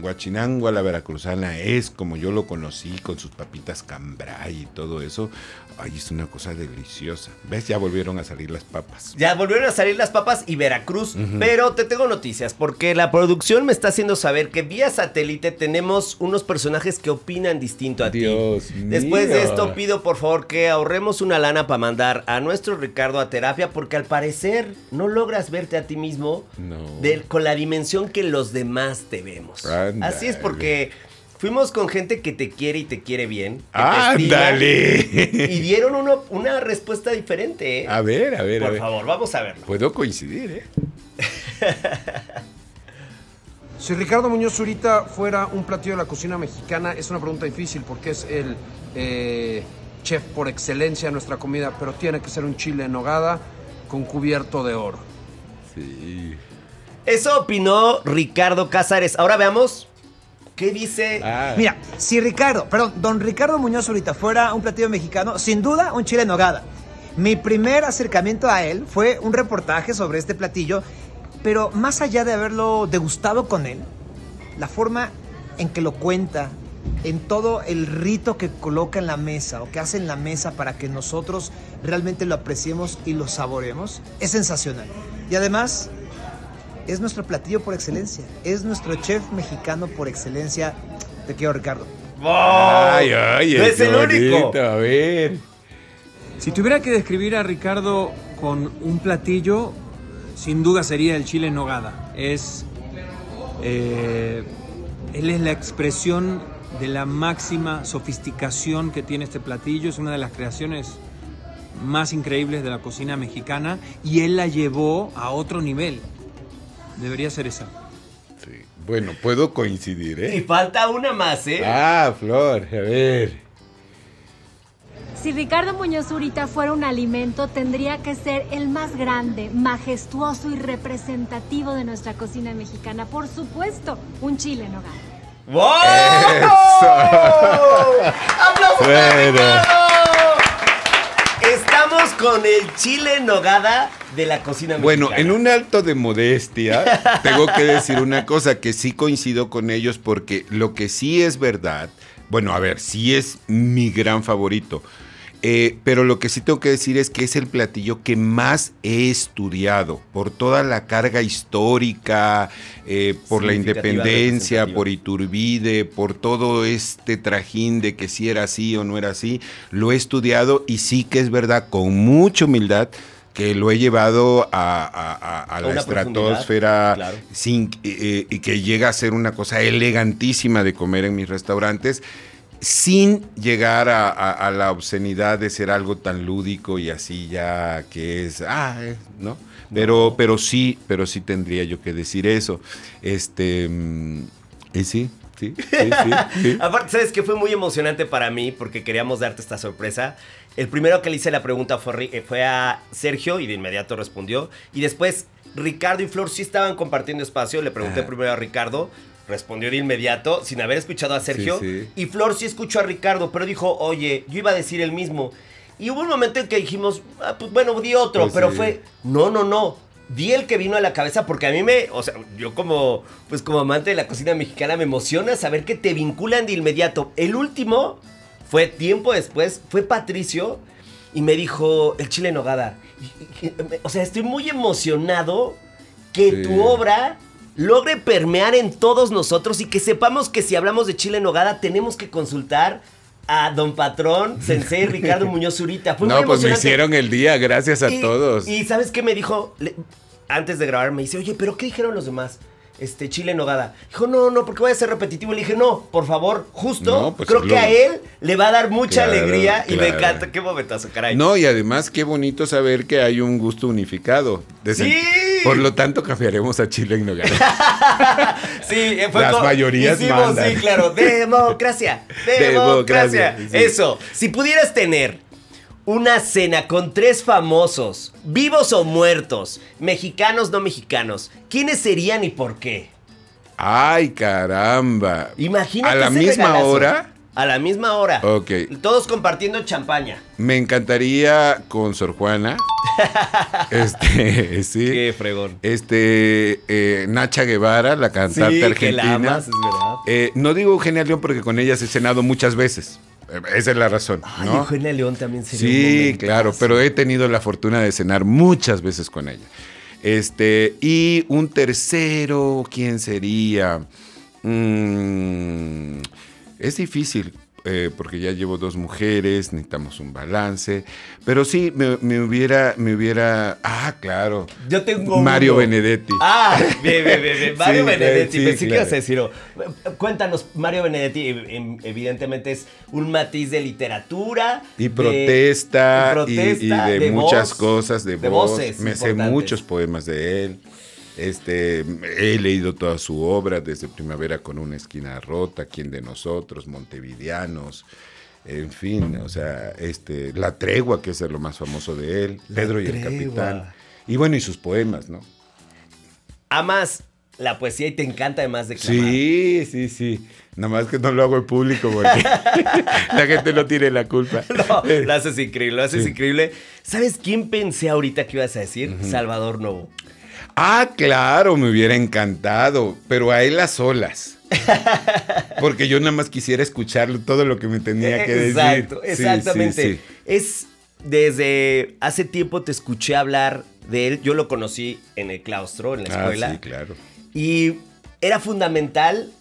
Speaker 5: guachinango a la veracruzana es como yo lo conocí, con sus papitas cambray y todo eso, ay, es una cosa deliciosa. ¿Ves? Ya volvieron a salir las papas.
Speaker 4: Ya volvieron a salir las papas y Veracruz, pero te tengo noticias porque la producción me está haciendo saber que vía satélite tenemos unos personajes que opinan distinto a
Speaker 5: Dios
Speaker 4: ti. Después de
Speaker 5: mío.
Speaker 4: esto pido por favor que ahorremos una lana para mandar a nuestro Ricardo a terapia porque al parecer no logras verte a ti mismo
Speaker 5: No.
Speaker 4: con la dimensión que los demás te vemos. Así es porque fuimos con gente que te quiere y te quiere bien. que te estima,
Speaker 5: ¡Ándale!
Speaker 4: Y dieron uno- una respuesta diferente. ¿eh?
Speaker 5: A ver, a ver, a
Speaker 4: Por
Speaker 5: ver.
Speaker 4: favor, vamos a verlo.
Speaker 5: Puedo coincidir, ¿eh? (laughs)
Speaker 8: Si Ricardo Muñoz Zurita fuera un platillo de la cocina mexicana, es una pregunta difícil porque es el eh, chef por excelencia de nuestra comida, pero tiene que ser un chile en nogada con cubierto de oro.
Speaker 5: Sí.
Speaker 4: Eso opinó Ricardo Cázares. Ahora veamos qué dice.
Speaker 5: Ah,
Speaker 9: Mira, si Ricardo, perdón, don Ricardo Muñoz ahorita fuera un platillo mexicano, sin duda un chile en nogada. Mi primer acercamiento a él fue un reportaje sobre este platillo, pero más allá de haberlo degustado con él, la forma en que lo cuenta, en todo el rito que coloca en la mesa o que hace en la mesa para que nosotros realmente lo apreciemos y lo saboremos, es sensacional. Y además, es nuestro platillo por excelencia, es nuestro chef mexicano por excelencia. Te quiero, Ricardo.
Speaker 5: Ay, ay,
Speaker 4: No es
Speaker 5: qué
Speaker 4: el único.
Speaker 5: A ver.
Speaker 10: Si tuviera que describir a Ricardo con un platillo, sin duda sería el chile en nogada. Es, eh, él es la expresión de la máxima sofisticación que tiene este platillo. Es una de las creaciones más increíbles de la cocina mexicana y él la llevó a otro nivel. Debería ser esa.
Speaker 5: Sí. Bueno, puedo coincidir,
Speaker 4: Y
Speaker 5: ¿eh?
Speaker 4: falta una más, ¿eh?
Speaker 5: Ah, Flor, a ver.
Speaker 11: Si Ricardo Muñoz Zurita fuera un alimento, tendría que ser el más grande, majestuoso y representativo de nuestra cocina mexicana. Por supuesto, un chile en hogar.
Speaker 4: ¡Wow! ¡Aplausos para
Speaker 5: Bueno.
Speaker 4: Ricardo! Con el chile en nogada de la cocina
Speaker 5: Bueno, en un alto de modestia, tengo que decir una cosa que sí coincido con ellos porque lo que sí es verdad, bueno, a ver, sí es mi gran favorito, eh, pero lo que sí tengo que decir es que es el platillo que más he estudiado por toda la carga histórica, eh, por la independencia, por Iturbide, por todo este trajín de que si era así o no era así, lo he estudiado y sí que es verdad, con mucha humildad, que lo he llevado a, a- a- a
Speaker 4: A
Speaker 5: la estratosfera
Speaker 4: claro.
Speaker 5: sin, eh, y que llega a ser una cosa elegantísima de comer en mis restaurantes, sin llegar a, a- a la obscenidad de ser algo tan lúdico y así ya que es, ah, eh, ¿no? Pero, pero sí, pero sí tendría yo que decir eso. Este, mm, y sí, sí, sí, (laughs) sí.
Speaker 4: Aparte, ¿sabes qué? Fue muy emocionante para mí porque queríamos darte esta sorpresa. El primero que le hice la pregunta fue, eh, fue a Sergio y de inmediato respondió. Y después Ricardo y Flor sí estaban compartiendo espacio. Le pregunté
Speaker 5: Ajá.
Speaker 4: primero a Ricardo. Respondió de inmediato sin haber escuchado a Sergio.
Speaker 5: sí.
Speaker 4: Y Flor sí escuchó a Ricardo, pero dijo, oye, yo iba a decir el mismo. Y hubo un momento en que dijimos, ah, pues bueno, di otro,
Speaker 5: Pues
Speaker 4: pero
Speaker 5: sí.
Speaker 4: fue, no, no, no. Di el que vino a la cabeza porque a mí me, o sea, yo como, pues como amante de la cocina mexicana me emociona saber que te vinculan de inmediato. El último fue tiempo después, fue Patricio y me dijo el chile en nogada. O sea, estoy muy emocionado que tu obra logre permear en todos nosotros y que sepamos que si hablamos de chile en nogada tenemos que consultar a don patrón Sensei Ricardo (laughs) Muñoz Zurita. Fue
Speaker 5: No, pues me hicieron el día, gracias a
Speaker 4: Y-
Speaker 5: todos.
Speaker 4: Y ¿sabes qué me dijo? Le- antes de grabar me dice, oye, ¿pero qué dijeron los demás? Este, chile en nogada. Dijo, no, no, porque voy a ser repetitivo. Le dije, no, por favor, justo.
Speaker 5: No, pues,
Speaker 4: creo que
Speaker 5: lo-
Speaker 4: a él le va a dar mucha
Speaker 5: Claro,
Speaker 4: alegría y me encanta. Qué momentazo, caray.
Speaker 5: No, y además qué bonito saber que hay un gusto unificado.
Speaker 4: ¡Sí!
Speaker 5: Por lo tanto, cambiaremos a Chile en nogada. (laughs)
Speaker 4: Sí, eh, fue
Speaker 5: Las mayorías
Speaker 4: hicimos,
Speaker 5: mandan.
Speaker 4: Sí, claro. (laughs) Democracia. Democracia.
Speaker 5: Democracia, sí.
Speaker 4: Eso. Si pudieras tener una cena con tres famosos, vivos o muertos, mexicanos, no mexicanos, ¿quiénes serían y por qué?
Speaker 5: Ay, caramba.
Speaker 4: Imagínate
Speaker 5: A la
Speaker 4: ese
Speaker 5: misma
Speaker 4: regalazo.
Speaker 5: hora.
Speaker 4: A la misma hora.
Speaker 5: Ok.
Speaker 4: Todos compartiendo champaña.
Speaker 5: Me encantaría con Sor Juana. (laughs) este, sí.
Speaker 4: Qué fregón.
Speaker 5: Este, eh, Nacha Guevara, la cantante
Speaker 4: Sí, que
Speaker 5: argentina.
Speaker 4: la amas, es verdad.
Speaker 5: Eh, no digo Eugenia León porque con ella he cenado muchas veces. Eh, Esa es la razón,
Speaker 4: Ay,
Speaker 5: ¿no?
Speaker 4: Eugenia León también sería
Speaker 5: Sí, claro, pero he tenido la fortuna de cenar muchas veces con ella. Este, y un tercero, ¿quién sería? Mm, es difícil. Eh, porque ya llevo dos mujeres, necesitamos un balance. Pero sí, me, me hubiera, me hubiera. Ah, claro.
Speaker 4: Yo tengo
Speaker 5: Mario
Speaker 4: uno.
Speaker 5: Benedetti.
Speaker 4: Ah, bien, bien, bien, bien. (laughs) Mario
Speaker 5: Sí,
Speaker 4: Benedetti.
Speaker 5: sí,
Speaker 4: Pensé que
Speaker 5: claro.
Speaker 4: ibas a decir. oh, Cuéntanos, Mario Benedetti, em, evidentemente es un matiz de literatura.
Speaker 5: Y
Speaker 4: de-
Speaker 5: protesta,
Speaker 4: y protesta,
Speaker 5: y, y de,
Speaker 4: de
Speaker 5: muchas
Speaker 4: voz,
Speaker 5: cosas, de,
Speaker 4: de
Speaker 5: voz.
Speaker 4: voces
Speaker 5: Me sé muchos poemas de él. Este, he leído toda su obra, desde Primavera con una esquina rota, Quién de nosotros, Montevideanos, en fin, o sea, este, La Tregua, que es lo más famoso de él,
Speaker 4: La
Speaker 5: Pedro y el. Capitán. Y bueno, y sus poemas, ¿no?
Speaker 4: Amas la poesía y te encanta además de
Speaker 5: Sí, sí, sí. Nada más que no lo hago en público porque (laughs) la gente no tiene la culpa. (laughs)
Speaker 4: No, lo (laughs) haces increíble, lo haces
Speaker 5: Sí.
Speaker 4: increíble. ¿Sabes quién pensé ahorita que ibas a decir? Salvador Novo.
Speaker 5: Ah, claro, me hubiera encantado, pero a él a solas. (laughs) Porque yo nada más quisiera escucharlo todo lo que me tenía que decir.
Speaker 4: Exacto, exactamente.
Speaker 5: sí, sí.
Speaker 4: Es desde hace tiempo te escuché hablar de él. Yo lo conocí en el claustro, en la
Speaker 5: Ah,
Speaker 4: escuela.
Speaker 5: sí, claro.
Speaker 4: Y era fundamental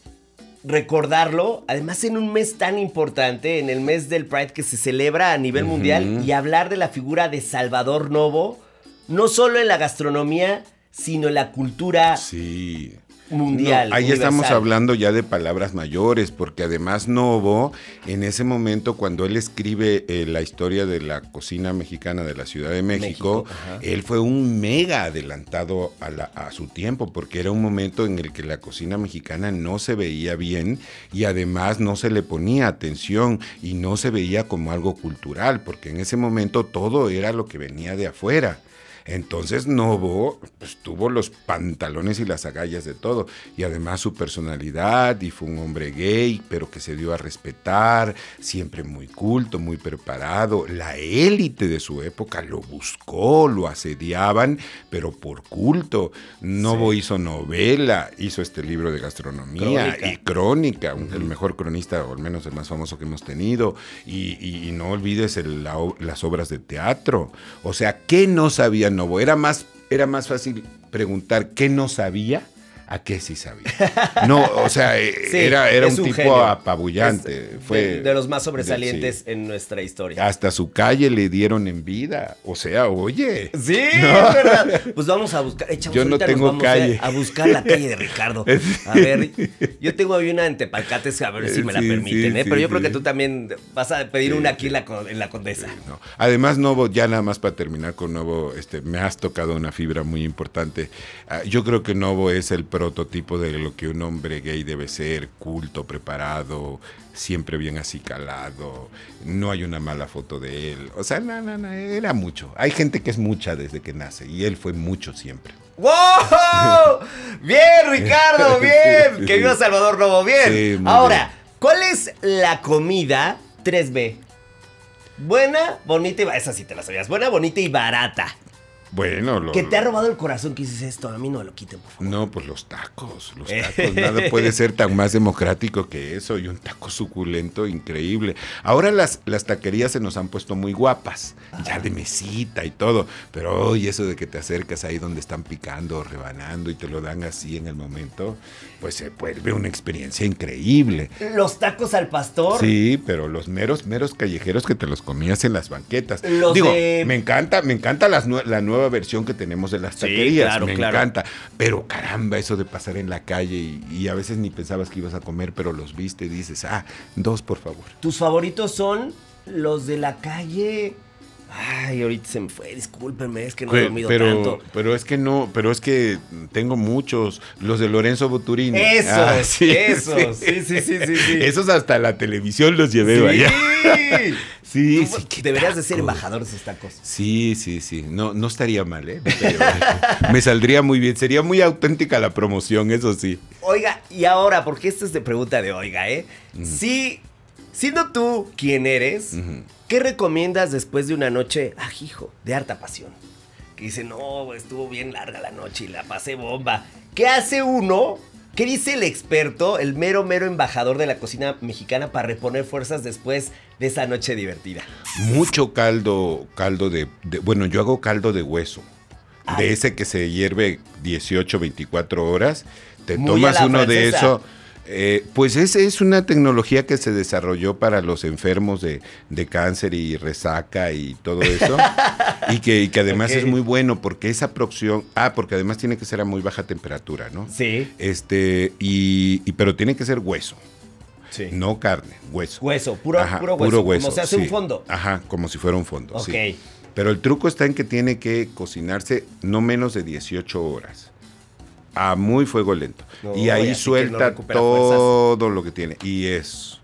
Speaker 4: recordarlo, además en un mes tan importante, en el mes del Pride que se celebra a nivel mundial, y hablar de la figura de Salvador Novo, no solo en la gastronomía, sino la cultura
Speaker 5: Sí.
Speaker 4: mundial.
Speaker 5: No, ahí estamos hablando ya de palabras mayores, porque además Novo, en ese momento cuando él escribe eh, la historia de la cocina mexicana de la Ciudad de México,
Speaker 4: México,
Speaker 5: él fue un mega adelantado a, la- a su tiempo, porque era un momento en el que la cocina mexicana no se veía bien y además no se le ponía atención y no se veía como algo cultural, porque en ese momento todo era lo que venía de afuera. Entonces Novo pues, tuvo los pantalones y las agallas de todo. Y además su personalidad, y fue un hombre gay, pero que se dio a respetar, siempre muy culto, muy preparado. La élite de su época lo buscó, lo asediaban, pero por culto. Novo hizo novela, hizo este libro de gastronomía
Speaker 4: Crónica.
Speaker 5: y crónica, el mejor cronista, o al menos el más famoso que hemos tenido. Y, y- y no olvides el- la o- las obras de teatro. O sea, ¿qué no sabía Novo? Era más, era más fácil preguntar qué no sabía a qué sí sabía. No, o sea, (laughs) eh,
Speaker 4: Sí,
Speaker 5: era, era un, tipo
Speaker 4: genio.
Speaker 5: apabullante.
Speaker 4: Es
Speaker 5: Fue
Speaker 4: de, de los más
Speaker 5: de-
Speaker 4: sobresalientes
Speaker 5: sí.
Speaker 4: en nuestra historia.
Speaker 5: Hasta su calle le dieron en vida. O sea, oye.
Speaker 4: Sí,
Speaker 5: No. (laughs)
Speaker 4: es verdad. Pues vamos a buscar. eh, chavos,
Speaker 5: Yo no tengo
Speaker 4: vamos
Speaker 5: calle.
Speaker 4: A, a buscar la calle de Ricardo. (laughs) A ver, yo tengo ahí una en Tepalcates, a ver si me la
Speaker 5: Sí,
Speaker 4: permiten, ¿eh? Pero yo creo que tú también vas a pedir una aquí en la, con- en la Condesa.
Speaker 5: No. Además, Novo, ya nada más para terminar con Novo, este, me has tocado una fibra muy importante. Ah, yo creo que Novo es el prototipo de lo que un hombre gay debe ser, culto, preparado, siempre bien acicalado, no hay una mala foto de él. O sea, no, no, no, era mucho. Hay gente que es mucha desde que nace y él fue mucho siempre.
Speaker 4: ¡Wow! (laughs) Bien, Ricardo, bien. Que viva Salvador Novo, bien.
Speaker 5: Sí,
Speaker 4: Ahora, ¿cuál es la comida 3B? Buena, bonita y barata. Esa sí te la sabías. Buena, bonita y barata.
Speaker 5: Bueno, lo,
Speaker 4: Que te ha robado el corazón que dices esto. A mí no me lo quiten, por favor.
Speaker 5: No, pues los tacos, los tacos. Nada puede (laughs) ser tan más democrático que eso. Y un taco suculento increíble. Ahora las, las taquerías se nos han puesto muy guapas, ya de mesita y todo. Pero hoy eso de que te acercas ahí donde están picando o rebanando y te lo dan así en el momento, pues se vuelve una experiencia increíble.
Speaker 4: Los tacos al pastor.
Speaker 5: Sí, pero los meros, meros callejeros que te los comías en las banquetas.
Speaker 4: Los
Speaker 5: Digo,
Speaker 4: de-
Speaker 5: me encanta, me encanta las la nueva versión que tenemos de las
Speaker 4: Sí,
Speaker 5: taquerías.
Speaker 4: claro,
Speaker 5: me
Speaker 4: claro.
Speaker 5: encanta. Pero caramba, eso de pasar en la calle y, y a veces ni pensabas que ibas a comer, pero los viste y dices, ah, dos por favor.
Speaker 4: Tus favoritos son los de la calle. Ay, ahorita se me fue, discúlpenme, es que no he dormido
Speaker 5: pero,
Speaker 4: tanto.
Speaker 5: pero es que no, pero es que tengo muchos. Los de Lorenzo Boturini.
Speaker 4: Esos,
Speaker 5: Ah, (laughs)
Speaker 4: esos, sí, sí, sí, sí, sí. (laughs)
Speaker 5: Esos hasta la televisión los llevé,
Speaker 4: Sí. (laughs)
Speaker 5: Sí, sí, qué
Speaker 4: Deberías de ser embajador de esos tacos.
Speaker 5: Sí, sí, sí. No, no estaría mal, ¿eh? No estaría mal. Me saldría muy bien. Sería muy auténtica la promoción, eso sí.
Speaker 4: Oiga, y ahora, porque esta es de pregunta de oiga, ¿eh? Si Siendo tú quien eres, ¿qué recomiendas después de una noche, ah, hijo, de harta pasión? Que dice, no, estuvo bien larga la noche y la pasé bomba. ¿Qué hace uno? ¿Qué dice el experto, el mero, mero embajador de la cocina mexicana para reponer fuerzas después de esa noche divertida?
Speaker 5: Mucho caldo, caldo de, de- bueno, yo hago caldo de hueso.
Speaker 4: Ay.
Speaker 5: De ese que se hierve 18, 24 horas. Te
Speaker 4: Muy
Speaker 5: tomas uno de eso. eh, pues esa es una tecnología que se desarrolló para los enfermos de, de cáncer y resaca y todo eso. y, que, y que además (laughs) es muy bueno porque esa procción. Ah, porque además tiene que ser a muy baja temperatura, ¿no?
Speaker 4: Sí.
Speaker 5: Este, y, y- pero tiene que ser hueso.
Speaker 4: Sí.
Speaker 5: No carne, hueso.
Speaker 4: Hueso, puro, puro hueso. Como se hace un fondo.
Speaker 5: Ajá, como si fuera un fondo.
Speaker 4: Ok.
Speaker 5: sí. Pero el truco está en que tiene que cocinarse no menos de 18 horas. A muy fuego lento.
Speaker 4: No,
Speaker 5: y ahí
Speaker 4: no
Speaker 5: suelta todo lo que tiene. Y es.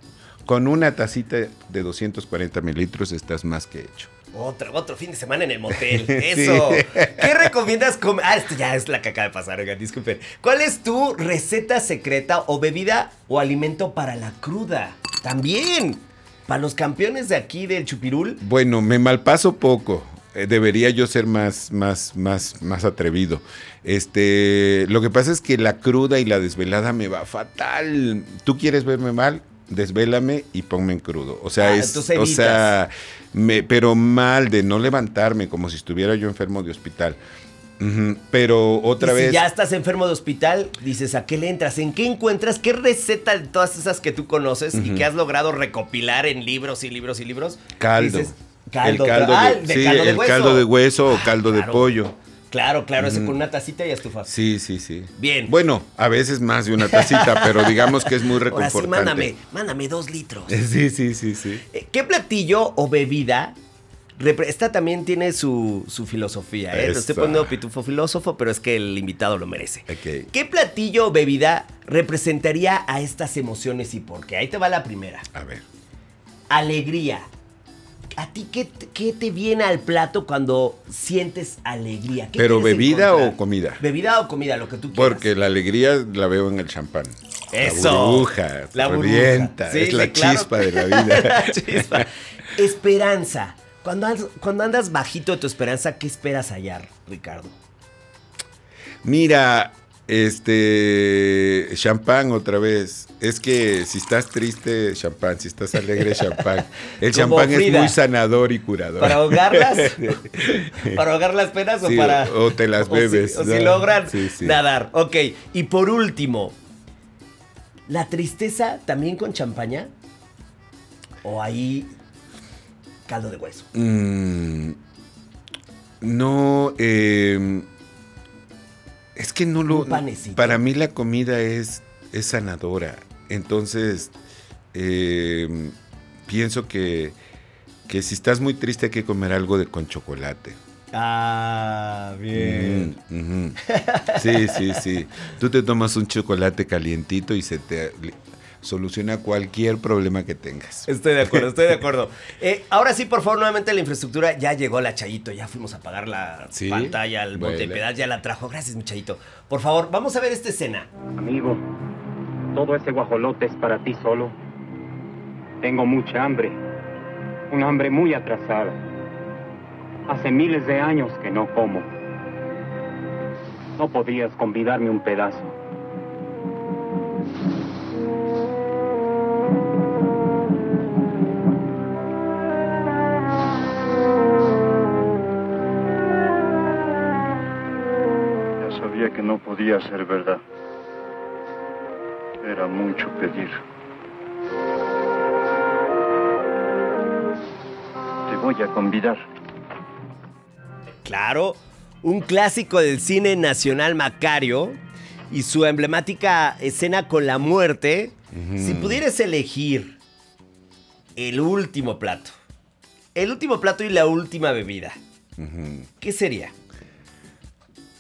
Speaker 5: Con una tacita de 240 mililitros estás más que hecho.
Speaker 4: Otro, otro fin de semana en el motel. (laughs) Eso. ¿Qué recomiendas comer? Ah, esto ya es la que acaba de pasar, oigan, disculpen. ¿Cuál es tu receta secreta o bebida o alimento para la cruda? También. Para los campeones de aquí del Chupirul.
Speaker 5: Bueno, me malpaso poco. Eh, debería yo ser más, más, más, más atrevido. Este, lo que pasa es que la cruda y la desvelada me va fatal. ¿Tú quieres verme mal? Desvélame y ponme en crudo. O sea,
Speaker 4: Ah,
Speaker 5: es, o sea, me, pero mal de no levantarme como si estuviera yo enfermo de hospital. Pero otra
Speaker 4: y
Speaker 5: vez.
Speaker 4: Si ya estás enfermo de hospital, dices, ¿a qué le entras? ¿En qué encuentras? ¿Qué receta de todas esas que tú conoces y que has logrado recopilar en libros y libros y libros?
Speaker 5: Caldo.
Speaker 4: Dices, caldo.
Speaker 5: el caldo,
Speaker 4: ah,
Speaker 5: de, sí,
Speaker 4: caldo de
Speaker 5: el
Speaker 4: hueso.
Speaker 5: caldo de hueso o
Speaker 4: Ah,
Speaker 5: caldo
Speaker 4: claro.
Speaker 5: de pollo.
Speaker 4: Claro, claro, ese con una tacita y estufas.
Speaker 5: Sí, sí, sí.
Speaker 4: Bien.
Speaker 5: Bueno, a veces más de una tacita, pero digamos que es muy (laughs)
Speaker 4: Ahora
Speaker 5: reconfortante.
Speaker 4: sí, mándame, mándame dos litros. (laughs)
Speaker 5: Sí, sí, sí, sí.
Speaker 4: Eh, ¿Qué platillo o bebida? Esta también tiene su, su filosofía, ¿eh? Lo estoy poniendo pitufo filósofo, pero es que el invitado lo merece. ¿Qué platillo o bebida representaría a estas emociones y por qué? Ahí te va la primera.
Speaker 5: A ver.
Speaker 4: Alegría. ¿A ti qué, te- qué te viene al plato cuando sientes alegría? ¿Qué
Speaker 5: ¿Pero bebida
Speaker 4: encontrar?
Speaker 5: o comida?
Speaker 4: Bebida o comida, lo que tú quieras.
Speaker 5: Porque la alegría la veo en el champán.
Speaker 4: Eso.
Speaker 5: La burbuja.
Speaker 4: La burbuja. Sí,
Speaker 5: es la
Speaker 4: claro.
Speaker 5: chispa de la vida. (laughs)
Speaker 4: La chispa. Esperanza. Cuando andas, cuando andas bajito de tu esperanza, ¿qué esperas hallar, Ricardo?
Speaker 5: Mira, este. Champán otra vez. Es que si estás triste, champán. Si estás alegre, champán. El champán es muy sanador y curador.
Speaker 4: ¿Para ahogarlas? (laughs) ¿Para ahogar las penas
Speaker 5: Sí,
Speaker 4: o para.?
Speaker 5: o te las
Speaker 4: o si-
Speaker 5: bebes,
Speaker 4: O si, logran
Speaker 5: Sí, sí.
Speaker 4: nadar. Ok. Y por último, ¿la tristeza también con champaña? ¿O ahí caldo de hueso?
Speaker 5: Mm, no, eh, es que no lo. Para mí la comida es, es sanadora. Entonces, eh, pienso que, que si estás muy triste hay que comer algo de con chocolate.
Speaker 4: Ah, bien.
Speaker 5: Mm. Sí, sí, sí. Tú te tomas un chocolate calientito y se te soluciona cualquier problema que tengas.
Speaker 4: Estoy de acuerdo, estoy de acuerdo. (laughs) Eh, ahora sí, por favor, nuevamente la infraestructura. Ya llegó la Chayito, ya fuimos a pagar la
Speaker 5: Sí,
Speaker 4: pantalla, el
Speaker 5: bueno.
Speaker 4: Montepiedad ya la trajo. Gracias, mi Chayito. Por favor, vamos a ver esta escena.
Speaker 12: Amigo, todo ese guajolote es para ti solo. Tengo mucha hambre, un hambre muy atrasada. Hace miles de años que no como. No podrías convidarme un pedazo.
Speaker 13: No podía ser verdad. Era mucho pedir. Te voy a convidar.
Speaker 4: Claro, un clásico del cine nacional Macario y su emblemática escena con la muerte. Si pudieras elegir el último plato, el último plato y la última bebida. ¿qué sería?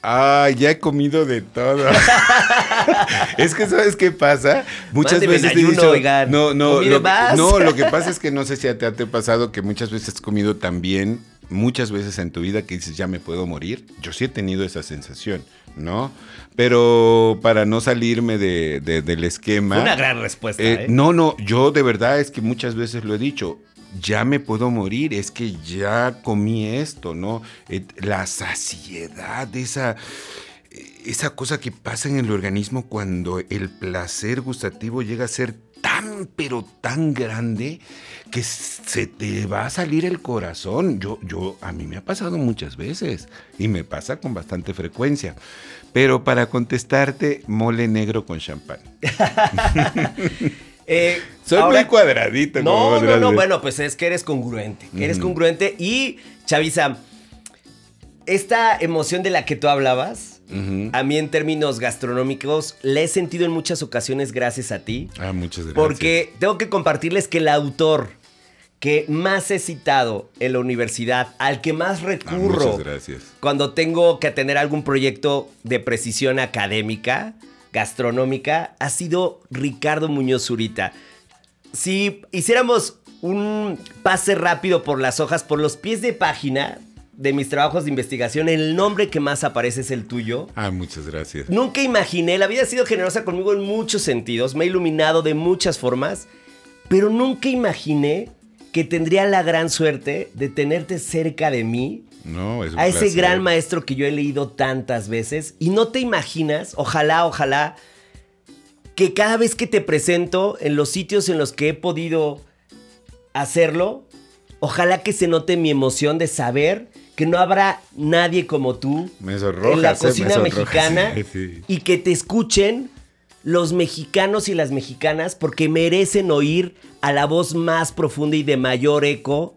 Speaker 5: Ah, ya he comido de todo. (laughs) es que ¿sabes qué pasa? Muchas
Speaker 4: Mándeme
Speaker 5: veces te he dicho,
Speaker 4: oigan.
Speaker 5: no, no, lo, que- no, lo que pasa es que no sé si te ha pasado que muchas veces has comido tan bien, muchas veces en tu vida que dices, ya me puedo morir. Yo sí he tenido esa sensación. ¿no? Pero para no salirme de- de- del esquema.
Speaker 4: Una gran respuesta,
Speaker 5: eh,
Speaker 4: ¿eh?
Speaker 5: No, no, yo de verdad es que muchas veces lo he dicho. Ya me puedo morir, es que ya comí esto, ¿no? La saciedad, esa, esa cosa que pasa en el organismo cuando el placer gustativo llega a ser tan, pero tan grande que se te va a salir el corazón. Yo, yo, a mí me ha pasado muchas veces y me pasa con bastante frecuencia. Pero para contestarte, mole negro con champán. (laughs)
Speaker 4: Eh,
Speaker 5: Soy muy cuadradito,
Speaker 4: No, no, no, bueno, pues es que eres congruente. Eres congruente y, Chavisa, esta emoción de la que tú hablabas, a mí en términos gastronómicos, la he sentido en muchas ocasiones gracias a ti.
Speaker 5: Ah, muchas gracias.
Speaker 4: Porque tengo que compartirles que el autor que más he citado en la universidad, al que más
Speaker 5: Ah,
Speaker 4: recurro
Speaker 5: muchas gracias.
Speaker 4: cuando tengo que tener algún proyecto de precisión académica, gastronómica, ha sido Ricardo Muñoz Zurita. Si hiciéramos un pase rápido por las hojas, por los pies de página de mis trabajos de investigación, el nombre que más aparece es el tuyo.
Speaker 5: Ah, muchas gracias.
Speaker 4: Nunca imaginé, la vida ha sido generosa conmigo en muchos sentidos, me ha iluminado de muchas formas, pero nunca imaginé que tendría la gran suerte de tenerte cerca de mí,
Speaker 5: No, es un
Speaker 4: a ese
Speaker 5: placer.
Speaker 4: gran maestro que yo he leído tantas veces, y no te imaginas, ojalá, ojalá, que cada vez que te presento en los sitios en los que he podido hacerlo, ojalá que se note mi emoción de saber que no habrá nadie como tú en la
Speaker 5: eh,
Speaker 4: cocina (laughs) mexicana
Speaker 5: Sí, sí.
Speaker 4: y que te escuchen los mexicanos y las mexicanas porque merecen oír a la voz más profunda y de mayor eco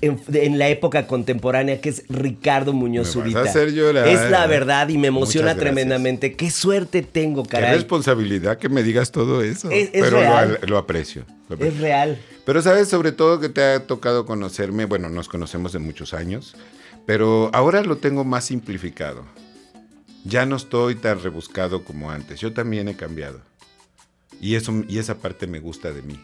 Speaker 4: en, en la época contemporánea que es Ricardo Muñoz Zurita. Es la verdad y me emociona tremendamente. Qué suerte tengo,
Speaker 5: Qué
Speaker 4: caray.
Speaker 5: responsabilidad que me digas todo eso.
Speaker 4: Es- es
Speaker 5: pero
Speaker 4: real.
Speaker 5: Lo, lo aprecio. lo aprecio.
Speaker 4: Es real.
Speaker 5: Pero sabes, sobre todo que te ha tocado conocerme, bueno, nos conocemos de muchos años, pero ahora lo tengo más simplificado. Ya no estoy tan rebuscado como antes. Yo también he cambiado. Y, eso, y esa parte me gusta de mí.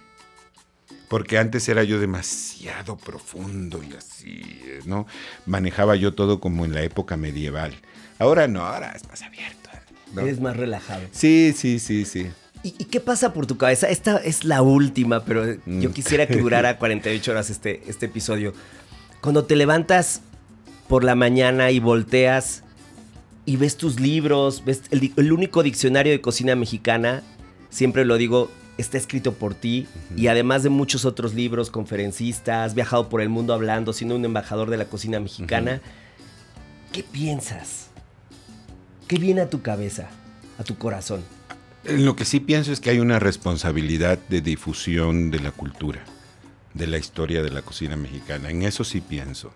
Speaker 5: Porque antes era yo demasiado profundo y así, ¿no? Manejaba yo todo como en la época medieval. Ahora no, ahora es más abierto. ¿no?
Speaker 4: Eres más relajado.
Speaker 5: Sí, sí, sí, sí.
Speaker 4: ¿Y, y qué pasa por tu cabeza? Esta es la última, pero
Speaker 5: Mm.
Speaker 4: yo quisiera que durara (laughs) 48 horas este, este episodio. Cuando te levantas por la mañana y volteas y ves tus libros, ves el, único diccionario de cocina mexicana, siempre lo digo, está escrito por ti y además de muchos otros libros, conferencistas, has viajado por el mundo hablando, siendo un embajador de la cocina mexicana. ¿Qué piensas? ¿Qué viene a tu cabeza, a tu corazón?
Speaker 5: En Lo que sí pienso es que hay una responsabilidad de difusión de la cultura, de la historia de la cocina mexicana. En eso sí pienso.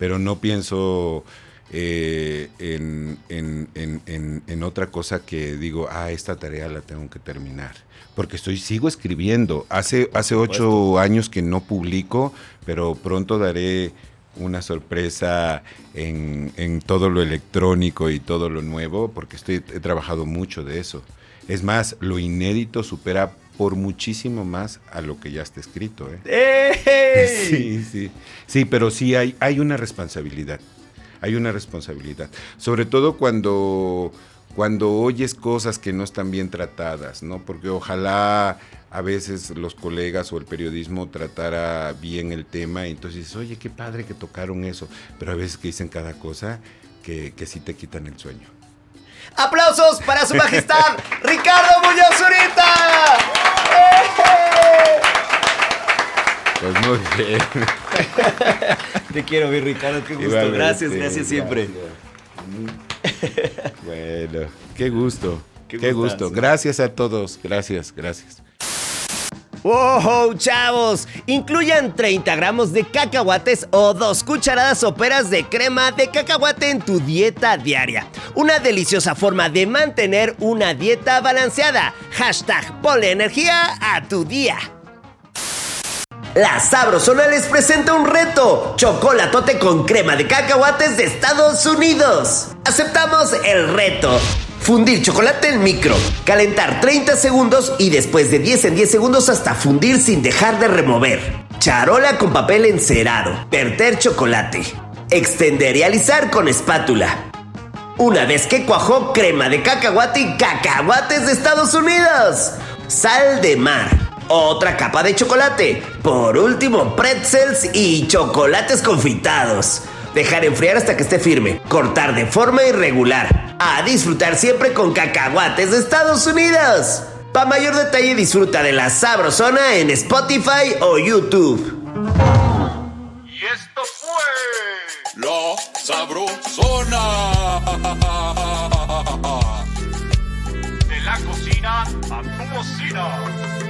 Speaker 5: Pero no pienso eh, en, en- en- en- otra cosa que digo, ah, esta tarea la tengo que terminar. Porque estoy, sigo escribiendo. Hace, hace ocho años que no publico, pero pronto daré una sorpresa en, en todo lo electrónico y todo lo nuevo, porque estoy, he trabajado mucho de eso. Es más, lo inédito supera por muchísimo más a lo que ya está escrito. ¿eh?
Speaker 4: ¡Ey! (laughs)
Speaker 5: Sí, sí. Sí, pero sí hay, hay una responsabilidad. Hay una responsabilidad. Sobre todo cuando, cuando oyes cosas que no están bien tratadas, ¿no? Porque ojalá a veces los colegas o el periodismo tratara bien el tema y entonces dices, oye, qué padre que tocaron eso. Pero a veces que dicen cada cosa que, que sí te quitan el sueño.
Speaker 4: ¡Aplausos para su majestad, (laughs) Ricardo Muñoz Zurita!
Speaker 5: Pues muy bien. (laughs)
Speaker 4: Te quiero, mi Ricardo, qué gusto.
Speaker 5: Igualmente,
Speaker 4: Gracias, gracias siempre. (laughs)
Speaker 5: Bueno, qué gusto.
Speaker 4: Qué
Speaker 5: gusto. Gracias a todos. Gracias, gracias.
Speaker 4: ¡Wow, chavos! Incluyan 30 gramos de cacahuates o dos cucharadas soperas de crema de cacahuate en tu dieta diaria. Una deliciosa forma de mantener una dieta balanceada. Hashtag ponle energía a tu día. La Sabrosona les presenta un reto: chocolatote con crema de cacahuates de Estados Unidos. Aceptamos el reto. Fundir chocolate en micro, calentar 30 segundos y después de 10 en 10 segundos hasta fundir sin dejar de remover. Charola con papel encerado, verter chocolate, extender y alisar con espátula. Una vez que cuajó crema de cacahuate y cacahuates de Estados Unidos. Sal de mar. Otra capa de chocolate. Por último, pretzels y chocolates confitados. Dejar enfriar hasta que esté firme. Cortar de forma irregular. A disfrutar siempre con cacahuates de Estados Unidos. Para mayor detalle disfruta de la Sabrosona en Spotify o YouTube.
Speaker 2: Y esto fue La Sabrosona.
Speaker 3: De la cocina a tu bocina.